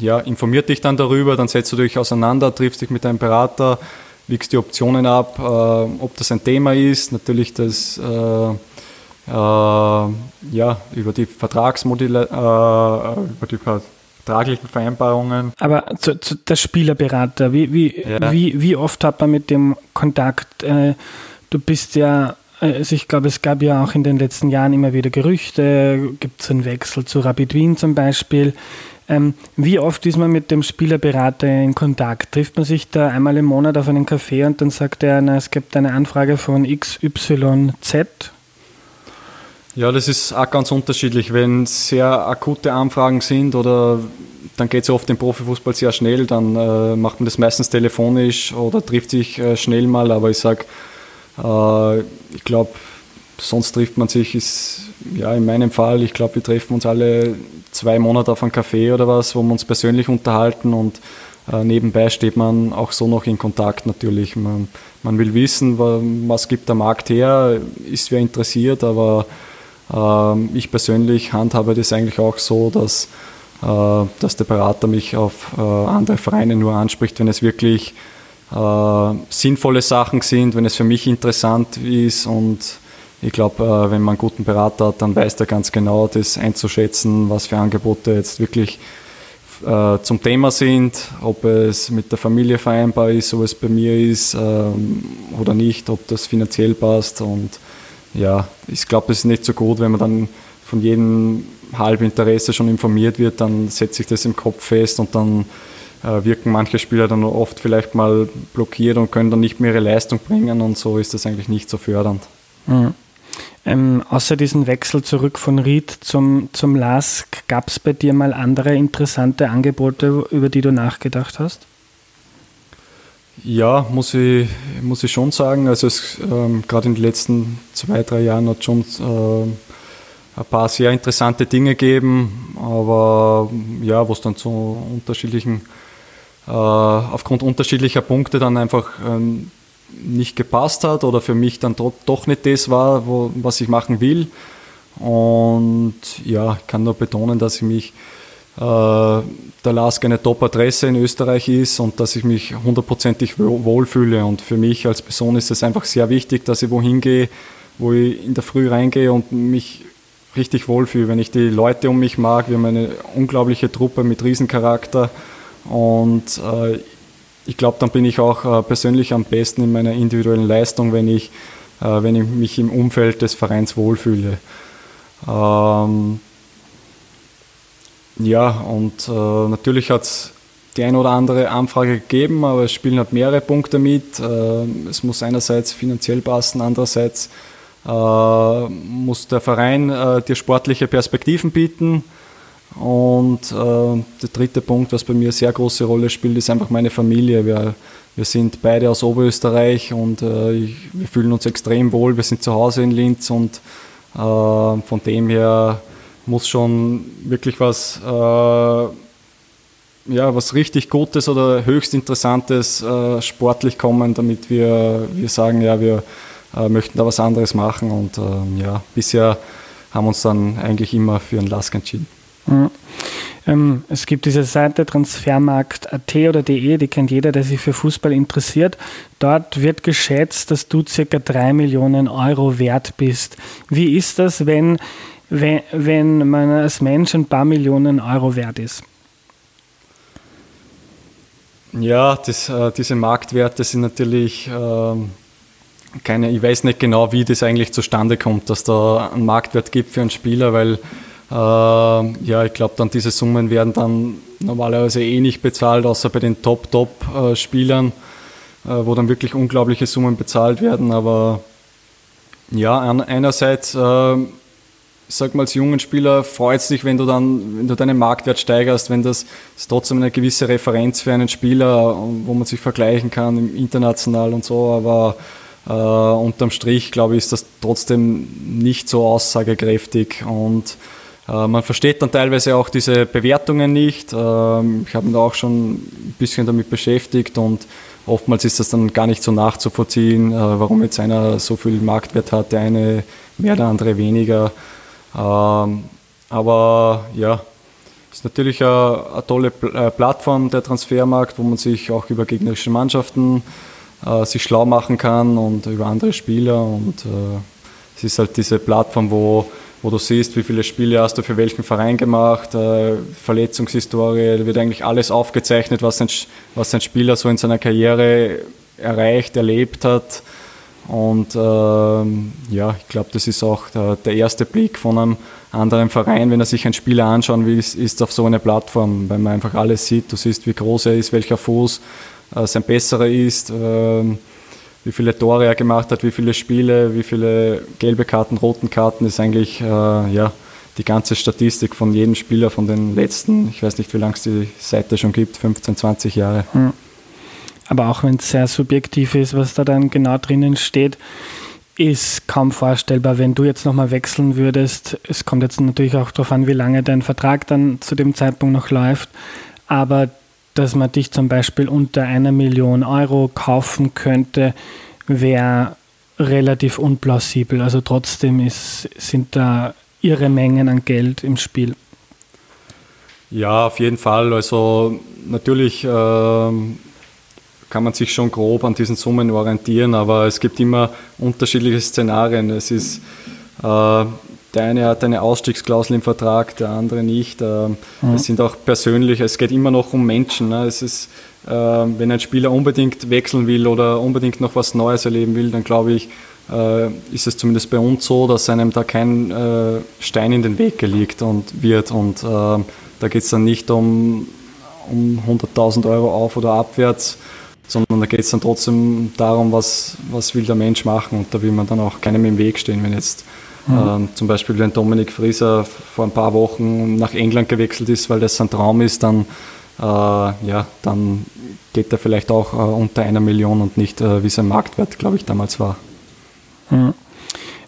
ja, informiert dich dann darüber, dann setzt du dich auseinander, triffst dich mit deinem Berater, wiegst die Optionen ab, ob das ein Thema ist, natürlich das ja, über die Vertragsmodelle, äh, über die vertraglichen Vereinbarungen. Aber zu, zu der Spielerberater, wie, wie, ja. wie, wie oft hat man mit dem Kontakt? Äh, du bist ja also ich glaube, es gab ja auch in den letzten Jahren immer wieder Gerüchte, gibt es einen Wechsel zu Rapid Wien zum Beispiel. Ähm, wie oft ist man mit dem Spielerberater in Kontakt? Trifft man sich da einmal im Monat auf einen Café und dann sagt er, na, es gibt eine Anfrage von XYZ? Ja, das ist auch ganz unterschiedlich. Wenn sehr akute Anfragen sind oder dann geht es oft im Profifußball sehr schnell, dann äh, macht man das meistens telefonisch oder trifft sich äh, schnell mal. Aber ich sage, äh, ich glaube, sonst trifft man sich, ist ja in meinem Fall, ich glaube, wir treffen uns alle zwei Monate auf einen Café oder was, wo wir uns persönlich unterhalten und äh, nebenbei steht man auch so noch in Kontakt natürlich. Man, man will wissen, was gibt der Markt her, ist wer interessiert, aber ich persönlich handhabe das eigentlich auch so, dass, äh, dass der Berater mich auf äh, andere Vereine nur anspricht, wenn es wirklich äh, sinnvolle Sachen sind, wenn es für mich interessant ist. Und ich glaube, wenn man einen guten Berater hat, dann weiß er ganz genau, das einzuschätzen, was für Angebote jetzt wirklich zum Thema sind, ob es mit der Familie vereinbar ist, so es bei mir ist ähm, oder nicht, ob das finanziell passt. Und ja, ich glaube, es ist nicht so gut, wenn man dann von jedem Halbinteresse schon informiert wird, dann setzt sich das im Kopf fest und dann äh, wirken manche Spieler dann oft vielleicht mal blockiert und können dann nicht mehr ihre Leistung bringen und so ist das eigentlich nicht so fördernd. Mhm. Ähm, außer diesen Wechsel zurück von Ried zum, zum LASK, gab es bei dir mal andere interessante Angebote, über die du nachgedacht hast? Ja, muss ich, muss ich schon sagen. Also ähm, gerade in den letzten zwei, drei Jahren hat schon äh, ein paar sehr interessante Dinge gegeben, aber ja, wo es dann zu unterschiedlichen, äh, aufgrund unterschiedlicher Punkte dann einfach ähm, nicht gepasst hat oder für mich dann doch, nicht das war, wo, was ich machen will. Und ja, ich kann nur betonen, dass ich mich der LASK eine Top-Adresse in Österreich ist und dass ich mich hundertprozentig wohlfühle. Und für mich als Person ist es einfach sehr wichtig, dass ich wohin gehe, wo ich in der Früh reingehe und mich richtig wohlfühle. Wenn ich die Leute um mich mag, wir haben eine unglaubliche Truppe mit Riesencharakter und äh, ich glaube, dann bin ich auch äh, persönlich am besten in meiner individuellen Leistung, wenn ich, äh, wenn ich mich im Umfeld des Vereins wohlfühle. Ähm, ja, und äh, natürlich hat es die eine oder andere Anfrage gegeben, aber es spielen halt mehrere Punkte mit. Äh, es muss einerseits finanziell passen, andererseits äh, muss der Verein äh, dir sportliche Perspektiven bieten. Und äh, der dritte Punkt, was bei mir eine sehr große Rolle spielt, ist einfach meine Familie. Wir, wir sind beide aus Oberösterreich und äh, ich, wir fühlen uns extrem wohl. Wir sind zu Hause in Linz und von dem her muss schon wirklich was, äh, ja, was richtig Gutes oder höchst Interessantes äh, sportlich kommen, damit wir, wir sagen, ja, wir äh, möchten da was anderes machen. Und ähm, ja, bisher haben wir uns dann eigentlich immer für einen Lask entschieden. Mhm. Ähm, es gibt diese Seite transfermarkt.at oder de, die kennt jeder, der sich für Fußball interessiert. Dort wird geschätzt, dass du circa drei Millionen Euro wert bist. Wie ist das, wenn wenn, wenn man als Mensch ein paar Millionen Euro wert ist? Ja, das, äh, diese Marktwerte sind natürlich äh, keine, ich weiß nicht genau, wie das eigentlich zustande kommt, dass da einen Marktwert gibt für einen Spieler, weil äh, ja, ich glaube, dann diese Summen werden dann normalerweise eh nicht bezahlt, außer bei den Top-Top-Spielern, äh, wo dann wirklich unglaubliche Summen bezahlt werden. Aber ja, einerseits äh, sag mal, als jungen Spieler freut es dich, wenn du dann, wenn du deinen Marktwert steigerst, wenn das ist trotzdem eine gewisse Referenz für einen Spieler, wo man sich vergleichen kann, international und so, aber äh, unterm Strich, glaube ich, ist das trotzdem nicht so aussagekräftig und äh, man versteht dann teilweise auch diese Bewertungen nicht. Äh, ich habe mich da auch schon ein bisschen damit beschäftigt und oftmals ist das dann gar nicht so nachzuvollziehen, äh, warum jetzt einer so viel Marktwert hat, der eine mehr, der andere weniger. Ähm, aber ja, ist natürlich eine, eine tolle äh, Plattform, der Transfermarkt, wo man sich auch über gegnerische Mannschaften äh, sich schlau machen kann und über andere Spieler. Und äh, es ist halt diese Plattform, wo, wo du siehst, wie viele Spiele hast du für welchen Verein gemacht, äh, Verletzungshistorie, da wird eigentlich alles aufgezeichnet, was ein, was ein Spieler so in seiner Karriere erreicht, erlebt hat. Und ähm, ja, ich glaube, das ist auch der, der, erste Blick von einem anderen Verein, wenn er sich einen Spieler anschauen will, ist, ist auf so eine Plattform, weil man einfach alles sieht. Du siehst, wie groß er ist, welcher Fuß äh, sein besserer ist, äh, wie viele Tore er gemacht hat, wie viele Spiele, wie viele gelbe Karten, roten Karten, ist eigentlich äh, ja, die ganze Statistik von jedem Spieler von den letzten, ich weiß nicht, wie lange es die Seite schon gibt, 15, 20 Jahre. Hm. Aber auch wenn es sehr subjektiv ist, was da dann genau drinnen steht, ist kaum vorstellbar, wenn du jetzt nochmal wechseln würdest. Es kommt jetzt natürlich auch darauf an, wie lange dein Vertrag dann zu dem Zeitpunkt noch läuft. Aber dass man dich zum Beispiel unter einer Million Euro kaufen könnte, wäre relativ unplausibel. Also trotzdem ist, sind da irre Mengen an Geld im Spiel. Ja, auf jeden Fall. Also natürlich ähm, kann man sich schon grob an diesen Summen orientieren, aber es gibt immer unterschiedliche Szenarien. Es ist, äh, der eine hat eine Ausstiegsklausel im Vertrag, der andere nicht. Äh, mhm. Es sind auch persönlich, es geht immer noch um Menschen. Ne? Es ist, äh, wenn ein Spieler unbedingt wechseln will oder unbedingt noch was Neues erleben will, dann glaube ich, äh, ist es zumindest bei uns so, dass einem da kein äh, Stein in den Weg gelegt und wird. Und äh, da geht es dann nicht um, um 100.000 Euro auf oder abwärts, sondern da geht es dann trotzdem darum, was, was will der Mensch machen und da will man dann auch keinem im Weg stehen. Wenn jetzt mhm. ähm, zum Beispiel wenn Dominik Frieser vor ein paar Wochen nach England gewechselt ist, weil das sein Traum ist, dann, äh, ja, dann geht er vielleicht auch äh, unter einer Million und nicht, äh, wie sein Marktwert, glaube ich, damals war. Mhm.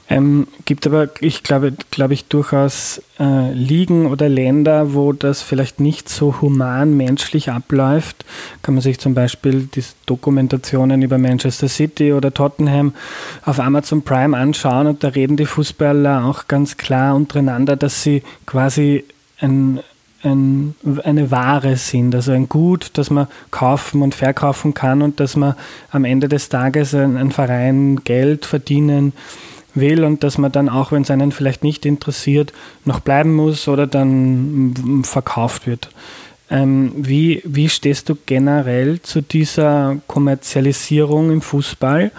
Ähm, gibt aber, ich glaube, glaube ich, durchaus äh, Ligen oder Länder, wo das vielleicht nicht so human menschlich abläuft. Kann man sich zum Beispiel die Dokumentationen über Manchester City oder Tottenham auf Amazon Prime anschauen und da reden die Fußballer auch ganz klar untereinander, dass sie quasi ein, ein, eine Ware sind, also ein Gut, das man kaufen und verkaufen kann und dass man am Ende des Tages ein, ein Verein Geld verdienen will und dass man dann auch, wenn es einen vielleicht nicht interessiert, noch bleiben muss oder dann verkauft wird. Ähm, wie, wie stehst du generell zu dieser Kommerzialisierung im Fußball?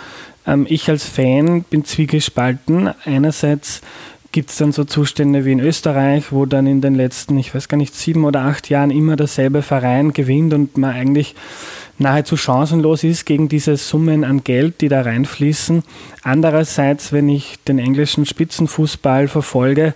Ähm, ich als Fan bin zwiegespalten. Einerseits gibt es dann so Zustände wie in Österreich, wo dann in den letzten, ich weiß gar nicht, sieben oder acht Jahren immer derselbe Verein gewinnt und man eigentlich nahezu chancenlos ist gegen diese Summen an Geld, die da reinfließen. Andererseits, wenn ich den englischen Spitzenfußball verfolge,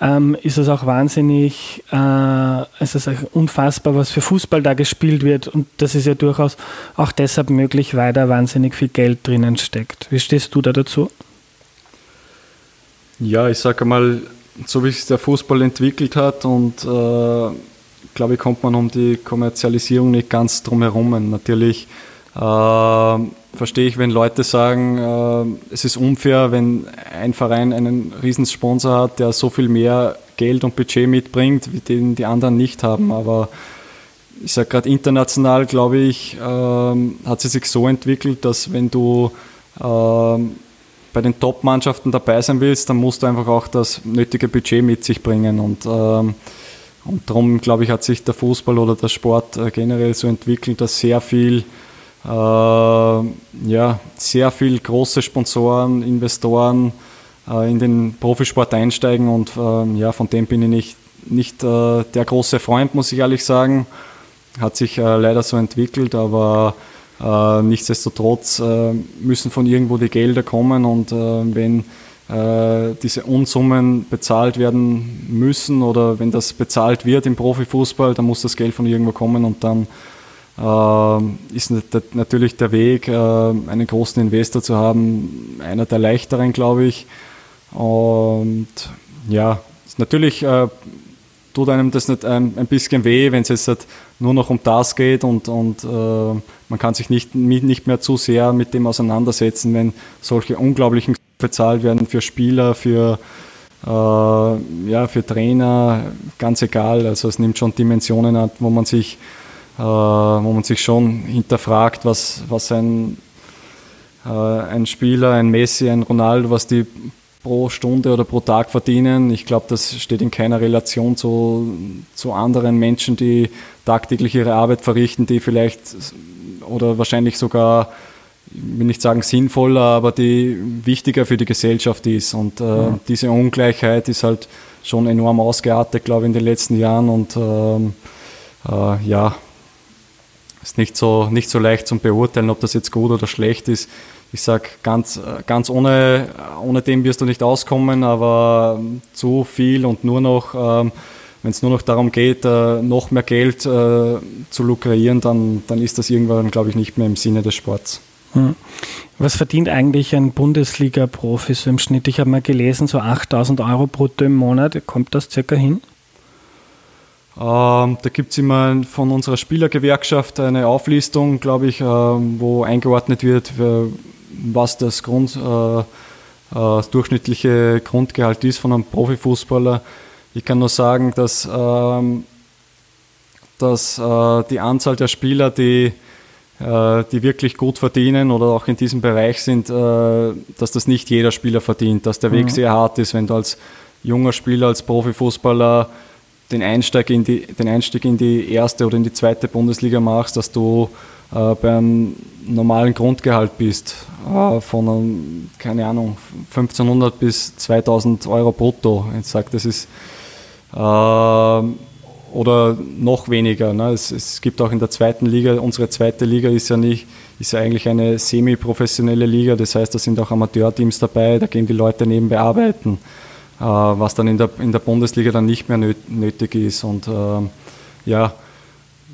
ähm, ist es auch wahnsinnig, äh, es ist unfassbar, was für Fußball da gespielt wird. Und das ist ja durchaus auch deshalb möglich, weil da wahnsinnig viel Geld drinnen steckt. Wie stehst du da dazu? Ja, ich sage mal, so wie sich der Fußball entwickelt hat und äh, glaube ich, kommt man um die Kommerzialisierung nicht ganz drum herum. Natürlich äh, verstehe ich, wenn Leute sagen, äh, es ist unfair, wenn ein Verein einen Riesensponsor hat, der so viel mehr Geld und Budget mitbringt, wie den die anderen nicht haben. Aber ich sage gerade international, glaube ich, äh, hat sie sich so entwickelt, dass wenn du äh, bei den Top-Mannschaften dabei sein willst, dann musst du einfach auch das nötige Budget mit sich bringen. Und ähm, und darum, glaube ich, hat sich der Fußball oder der Sport äh, generell so entwickelt, dass sehr viel, äh, ja, sehr viel große Sponsoren, Investoren äh, in den Profisport einsteigen und äh, ja, von dem bin ich nicht, nicht äh, der große Freund, muss ich ehrlich sagen. Hat sich äh, leider so entwickelt, aber nichtsdestotrotz müssen von irgendwo die Gelder kommen und wenn äh, diese Unsummen bezahlt werden müssen oder wenn das bezahlt wird im Profifußball, dann muss das Geld von irgendwo kommen und dann äh, ist natürlich der Weg, äh, einen großen Investor zu haben, einer der leichteren, glaube ich. Und ja, natürlich äh, tut einem das nicht ein, ein bisschen weh, wenn es jetzt halt nur noch um das geht und, und äh, man kann sich nicht, nicht mehr zu sehr mit dem auseinandersetzen, wenn solche unglaublichen bezahlt werden für Spieler, für, äh, ja, für Trainer ganz egal. Also es nimmt schon Dimensionen an, wo man sich, äh, wo man sich schon hinterfragt, was, was ein, äh, ein Spieler, ein Messi, ein Ronaldo, was die pro Stunde oder pro Tag verdienen. Ich glaube, das steht in keiner Relation zu, zu anderen Menschen, die tagtäglich ihre Arbeit verrichten, die vielleicht oder wahrscheinlich sogar, ich will nicht sagen sinnvoller, aber die wichtiger für die Gesellschaft ist. Und äh, ja. diese Ungleichheit ist halt schon enorm ausgeartet, glaube ich, in den letzten Jahren. Und ähm, äh, ja, ist nicht so, nicht so leicht zu beurteilen, ob das jetzt gut oder schlecht ist ich sage, ganz, ganz ohne, ohne dem wirst du nicht auskommen, aber zu viel und nur noch, ähm, wenn es nur noch darum geht, äh, noch mehr Geld äh, zu lukrieren, dann, dann ist das irgendwann, glaube ich, nicht mehr im Sinne des Sports. Hm. Was verdient eigentlich ein Bundesliga-Profi so im Schnitt? Ich habe mal gelesen, so 8000 Euro brutto im Monat. Kommt das circa hin? Ähm, da gibt es immer von unserer Spielergewerkschaft eine Auflistung, glaube ich, äh, wo eingeordnet wird, was das Grund, äh, äh, durchschnittliche Grundgehalt ist von einem Profifußballer. Ich kann nur sagen, dass, ähm, dass äh, die Anzahl der Spieler, die, äh, die wirklich gut verdienen oder auch in diesem Bereich sind, äh, dass das nicht jeder Spieler verdient, dass der Weg mhm. sehr hart ist, wenn du als junger Spieler, als Profifußballer den Einstieg, in die, den Einstieg in die erste oder in die zweite Bundesliga machst, dass du äh, beim normalen Grundgehalt bist, äh, von, um, keine Ahnung, 1500 bis 2000 Euro brutto. Ich sage, das ist, äh, oder noch weniger. Ne? Es, es, gibt auch in der zweiten Liga, unsere zweite Liga ist ja nicht, ist ja eigentlich eine semi-professionelle Liga, das heißt, da sind auch Amateurteams dabei, da gehen die Leute nebenbei arbeiten, äh, was dann in der, in der Bundesliga dann nicht mehr nötig ist. Und äh, ja,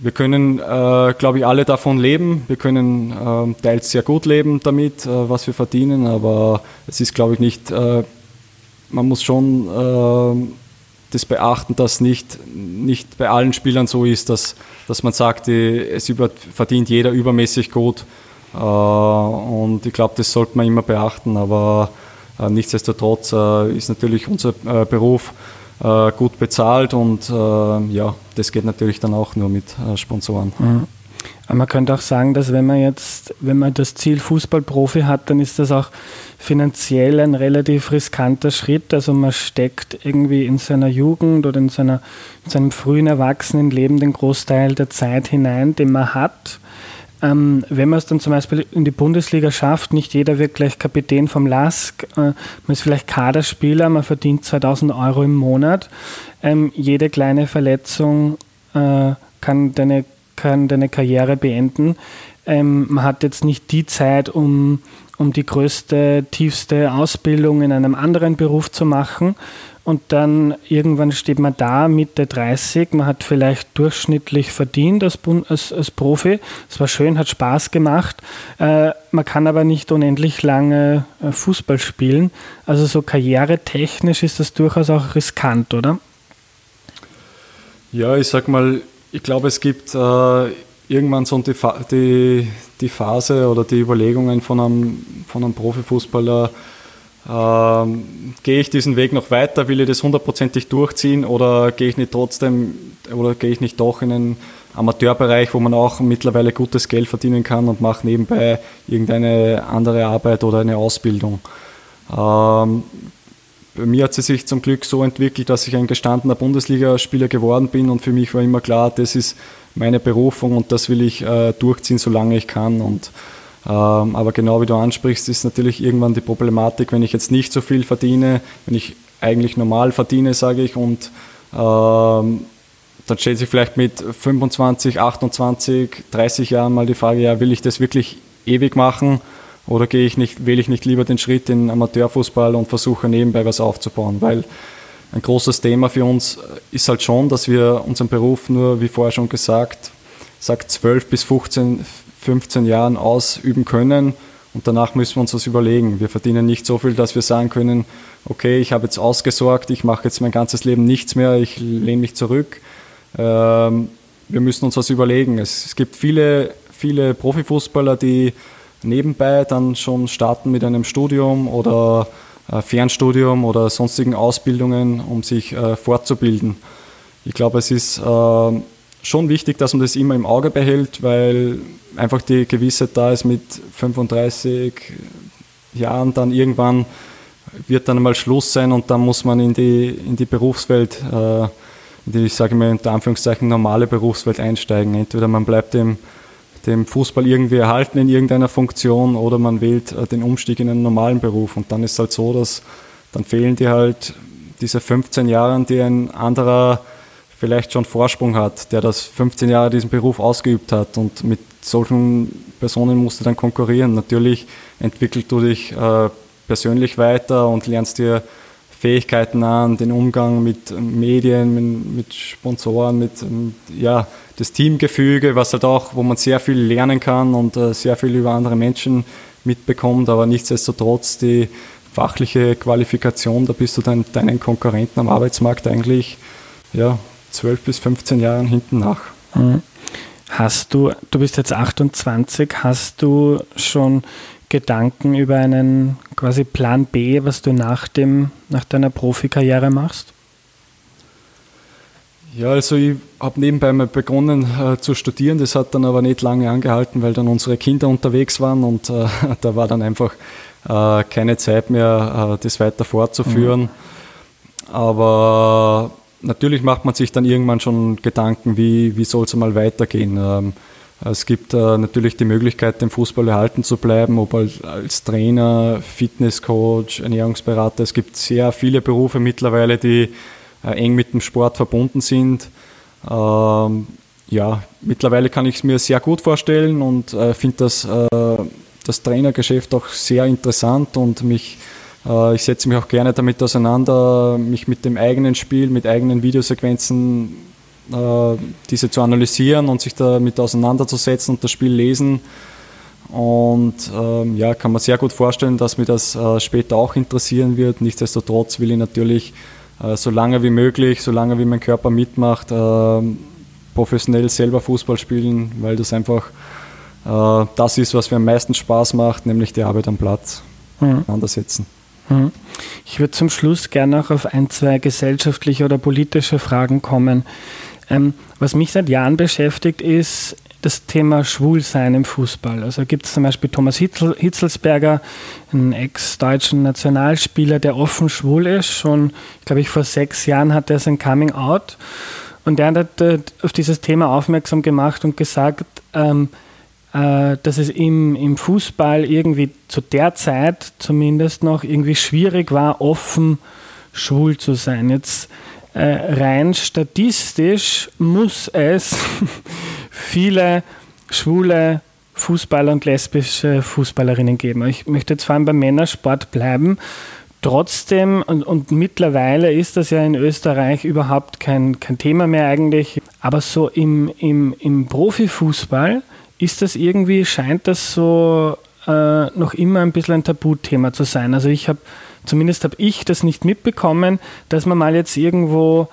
wir können, äh, glaube ich, alle davon leben. Wir können äh, teils sehr gut leben damit, äh, was wir verdienen, aber es ist, glaube ich, nicht, äh, man muss schon äh, das beachten, dass nicht, nicht bei allen Spielern so ist, dass, dass man sagt, die, es über, verdient jeder übermäßig gut. Äh, und ich glaube, das sollte man immer beachten, aber nichtsdestotrotz ist natürlich unser Beruf äh, gut bezahlt und äh, ja, das geht natürlich dann auch nur mit äh, Sponsoren. Mhm. Aber man könnte auch sagen, dass wenn man jetzt, wenn man das Ziel Fußballprofi hat, dann ist das auch finanziell ein relativ riskanter Schritt. Also man steckt irgendwie in seiner Jugend oder in, seiner, in seinem frühen Erwachsenenleben den Großteil der Zeit hinein, den man hat ähm, wenn man es dann zum Beispiel in die Bundesliga schafft, nicht jeder wird gleich Kapitän vom LASK, äh, man ist vielleicht Kaderspieler, man verdient 2000 Euro im Monat. Ähm, jede kleine Verletzung äh, kann, deine, kann deine Karriere beenden. Ähm, man hat jetzt nicht die Zeit, um, um die größte, tiefste Ausbildung in einem anderen Beruf zu machen, und dann irgendwann steht man da, Mitte 30, man hat vielleicht durchschnittlich verdient als, als, als Profi. Es war schön, hat Spaß gemacht. Äh, man kann aber nicht unendlich lange äh, Fußball spielen. Also so karrieretechnisch ist das durchaus auch riskant, oder? Ja, ich sag mal, ich glaube, es gibt äh, irgendwann so die, die, die Phase oder die Überlegungen von einem, von einem Profifußballer, ähm, gehe ich diesen Weg noch weiter, will ich das hundertprozentig durchziehen oder gehe ich nicht trotzdem oder gehe ich nicht doch in einen Amateurbereich, wo man auch mittlerweile gutes Geld verdienen kann und mache nebenbei irgendeine andere Arbeit oder eine Ausbildung. Ähm, bei mir hat es sich zum Glück so entwickelt, dass ich ein gestandener Bundesligaspieler geworden bin und für mich war immer klar, das ist meine Berufung und das will ich äh, durchziehen, solange ich kann. Und aber genau wie du ansprichst, ist natürlich irgendwann die Problematik, wenn ich jetzt nicht so viel verdiene, wenn ich eigentlich normal verdiene, sage ich, und ähm, dann stellt sich vielleicht mit 25, 28, 30 Jahren mal die Frage, ja, will ich das wirklich ewig machen oder gehe ich nicht, wähle ich nicht lieber den Schritt in Amateurfußball und versuche nebenbei was aufzubauen, weil ein großes Thema für uns ist halt schon, dass wir unseren Beruf nur, wie vorher schon gesagt, sagt 12 bis 15, 15 Jahren ausüben können und danach müssen wir uns was überlegen. Wir verdienen nicht so viel, dass wir sagen können, okay, ich habe jetzt ausgesorgt, ich mache jetzt mein ganzes Leben nichts mehr, ich lehne mich zurück. Ähm, wir müssen uns was überlegen. Es, es gibt viele, viele Profifußballer, die nebenbei dann schon starten mit einem Studium oder äh, Fernstudium oder sonstigen Ausbildungen, um sich äh, fortzubilden. Ich glaube, es ist äh, schon wichtig, dass man das immer im Auge behält, weil einfach die Gewissheit da ist, mit 35 Jahren dann irgendwann wird dann mal Schluss sein und dann muss man in die, in die Berufswelt, äh, in die, ich sage mal, unter Anführungszeichen normale Berufswelt einsteigen. Entweder man bleibt dem, dem Fußball irgendwie erhalten in irgendeiner Funktion oder man wählt äh, den Umstieg in einen normalen Beruf. Und dann ist es halt so, dass dann fehlen dir halt diese 15 Jahre, die ein anderer vielleicht schon Vorsprung hat, der das 15 Jahre diesen Beruf ausgeübt hat und mit solchen Personen musst du dann konkurrieren. Natürlich entwickelst du dich äh, persönlich weiter und lernst dir Fähigkeiten an, den Umgang mit Medien, mit, mit Sponsoren, mit ja, das Teamgefüge, was halt auch, wo man sehr viel lernen kann und äh, sehr viel über andere Menschen mitbekommt, aber nichtsdestotrotz die fachliche Qualifikation, da bist du dann deinen Konkurrenten am Arbeitsmarkt eigentlich ja, 12 bis 15 Jahren hinten nach. Mhm. Hast du, du bist jetzt 28, hast du schon Gedanken über einen quasi Plan B, was du nach, dem, nach deiner Profikarriere machst? Ja, also ich habe nebenbei mal begonnen äh, zu studieren, das hat dann aber nicht lange angehalten, weil dann unsere Kinder unterwegs waren und äh, da war dann einfach äh, keine Zeit mehr, äh, das weiter fortzuführen. Mhm. Aber natürlich macht man sich dann irgendwann schon Gedanken, wie, wie soll es mal weitergehen. Ähm, es gibt äh, natürlich die Möglichkeit, dem Fußball erhalten zu bleiben, ob als, als Trainer, Fitnesscoach, Ernährungsberater. Es gibt sehr viele Berufe mittlerweile, die äh, eng mit dem Sport verbunden sind. Ähm, ja, mittlerweile kann ich es mir sehr gut vorstellen und äh, finde das, äh, das Trainergeschäft auch sehr interessant und mich ich setze mich auch gerne damit auseinander, mich mit dem eigenen Spiel, mit eigenen Videosequenzen, äh, diese zu analysieren und sich damit auseinanderzusetzen und das Spiel lesen. Und ähm, ja, kann man sehr gut vorstellen, dass mir das äh, später auch interessieren wird. Nichtsdestotrotz will ich natürlich so lange wie möglich, so lange wie mein Körper mitmacht, professionell selber Fußball spielen, weil das einfach das ist, was mir am meisten Spaß macht, nämlich die Arbeit am Platz. Mhm. Aneinandersetzen. Mhm. Ich würde zum Schluss gerne noch auf ein, zwei gesellschaftliche oder politische Fragen kommen. Ähm, was mich seit Jahren beschäftigt, ist das Thema Schwulsein im Fußball. Also gibt es zum Beispiel Thomas Hitzelsberger, einen ex-deutschen Nationalspieler, der offen schwul ist. Schon, glaube ich, vor sechs Jahren hat er sein Coming Out. Und der hat äh, auf dieses Thema aufmerksam gemacht und gesagt, ähm, äh, dass es im, im Fußball irgendwie zu der Zeit zumindest noch irgendwie schwierig war, offen schwul zu sein. Jetzt äh, rein statistisch muss es viele schwule Fußballer und lesbische Fußballerinnen geben. Ich möchte jetzt vor allem beim Männersport bleiben. Trotzdem, und, und, mittlerweile ist das ja in Österreich überhaupt kein, kein Thema mehr eigentlich, aber so im, im, im Profifußball ist das irgendwie, scheint das so äh, noch immer ein bisschen ein Tabuthema zu sein. Also ich habe, zumindest habe ich das nicht mitbekommen, dass man mal jetzt irgendwo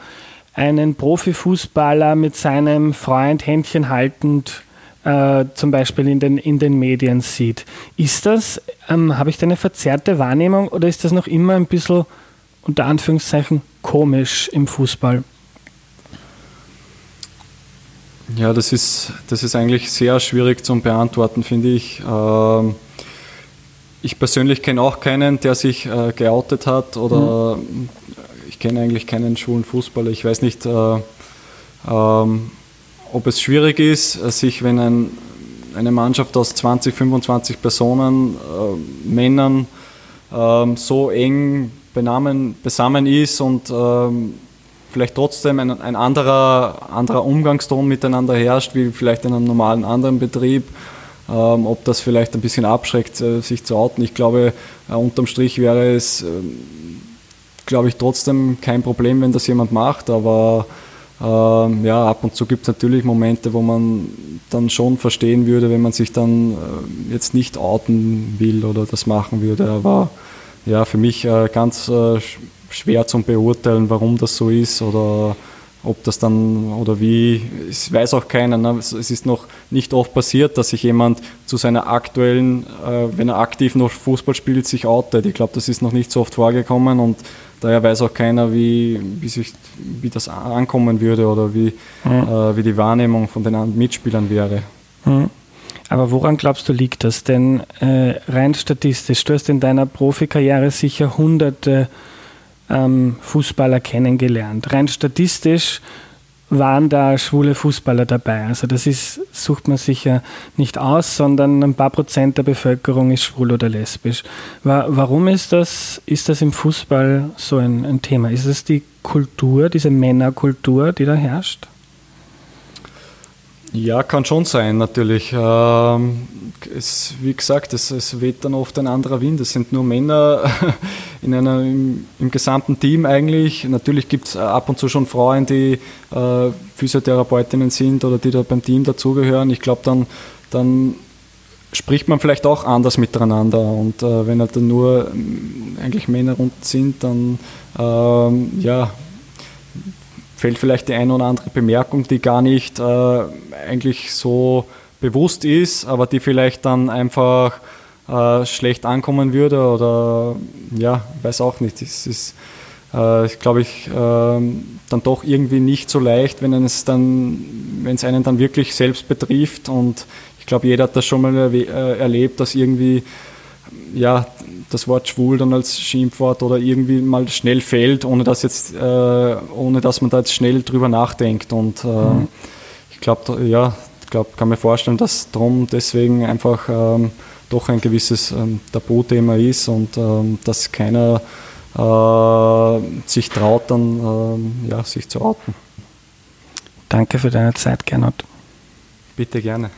einen Profifußballer mit seinem Freund Händchen haltend äh, zum Beispiel in den, in den Medien sieht. Ist das, ähm, habe ich da eine verzerrte Wahrnehmung oder ist das noch immer ein bisschen unter Anführungszeichen komisch im Fußball? Ja, das ist, das ist eigentlich sehr schwierig zu beantworten, finde ich. Ähm, ich persönlich kenne auch keinen, der sich äh, geoutet hat oder mhm. ich kenne eigentlich keinen schwulen Fußballer. Ich weiß nicht, äh, ähm, ob es schwierig ist, sich, wenn ein, eine Mannschaft aus 20, 25 Personen, äh, Männern, ähm, so eng benamen, besammen ist und ähm, vielleicht trotzdem ein, ein anderer, anderer Umgangston miteinander herrscht, wie vielleicht in einem normalen anderen Betrieb. Ähm, ob das vielleicht ein bisschen abschreckt, äh, sich zu outen. Ich glaube, äh, unterm Strich wäre es, äh, glaube ich, trotzdem kein Problem, wenn das jemand macht, aber ähm, ja, ab und zu gibt es natürlich Momente, wo man dann schon verstehen würde, wenn man sich dann äh, jetzt nicht outen will oder das machen würde. Aber ja, für mich äh, ganz äh, schwer zum Beurteilen, warum das so ist oder ob das dann oder wie, es weiß auch keiner. Ne? Es ist noch nicht oft passiert, dass sich jemand zu seiner aktuellen, äh, wenn er aktiv noch Fußball spielt, sich outet. Ich glaube, das ist noch nicht so oft vorgekommen und daher weiß auch keiner, wie, wie, sich, wie das ankommen würde oder wie, mhm. äh, wie die Wahrnehmung von den Mitspielern wäre. Mhm. Aber woran glaubst du, liegt das? Denn äh, rein statistisch, du hast in deiner Profikarriere sicher hunderte ähm, Fußballer kennengelernt. Rein statistisch waren da schwule Fußballer dabei. Also das ist, sucht man sicher nicht aus, sondern ein paar Prozent der Bevölkerung ist schwul oder lesbisch. Warum ist das, ist das im Fußball so ein, ein Thema? Ist es die Kultur, diese Männerkultur, die da herrscht? Ja, kann schon sein, natürlich. Ähm, es, wie gesagt, es, es weht dann oft ein anderer Wind. Es sind nur Männer in einer, im, im gesamten Team eigentlich. Natürlich gibt es ab und zu schon Frauen, die äh, Physiotherapeutinnen sind oder die da beim Team dazugehören. Ich glaube, dann, dann spricht man vielleicht auch anders miteinander. Und äh, wenn halt dann nur äh, eigentlich Männer rund sind, dann ähm, ja, fällt vielleicht die eine oder andere Bemerkung, die gar nicht äh, eigentlich so bewusst ist, aber die vielleicht dann einfach äh, schlecht ankommen würde oder ja, weiß auch nicht. Es ist, äh, glaube ich, äh, dann doch irgendwie nicht so leicht, wenn es dann, wenn es einen dann wirklich selbst betrifft und ich glaube, jeder hat das schon mal äh, erlebt, dass irgendwie ja, das Wort schwul dann als Schimpfwort oder irgendwie mal schnell fällt, ohne dass jetzt, äh, ohne dass man da jetzt schnell drüber nachdenkt. Und äh, mhm. ich glaube, ja, ich glaube, kann mir vorstellen, dass darum deswegen einfach ähm, doch ein gewisses ähm, Tabuthema ist und ähm, dass keiner äh, sich traut, dann ähm, ja, sich zu outen. Danke für deine Zeit, Gernot. Bitte gerne.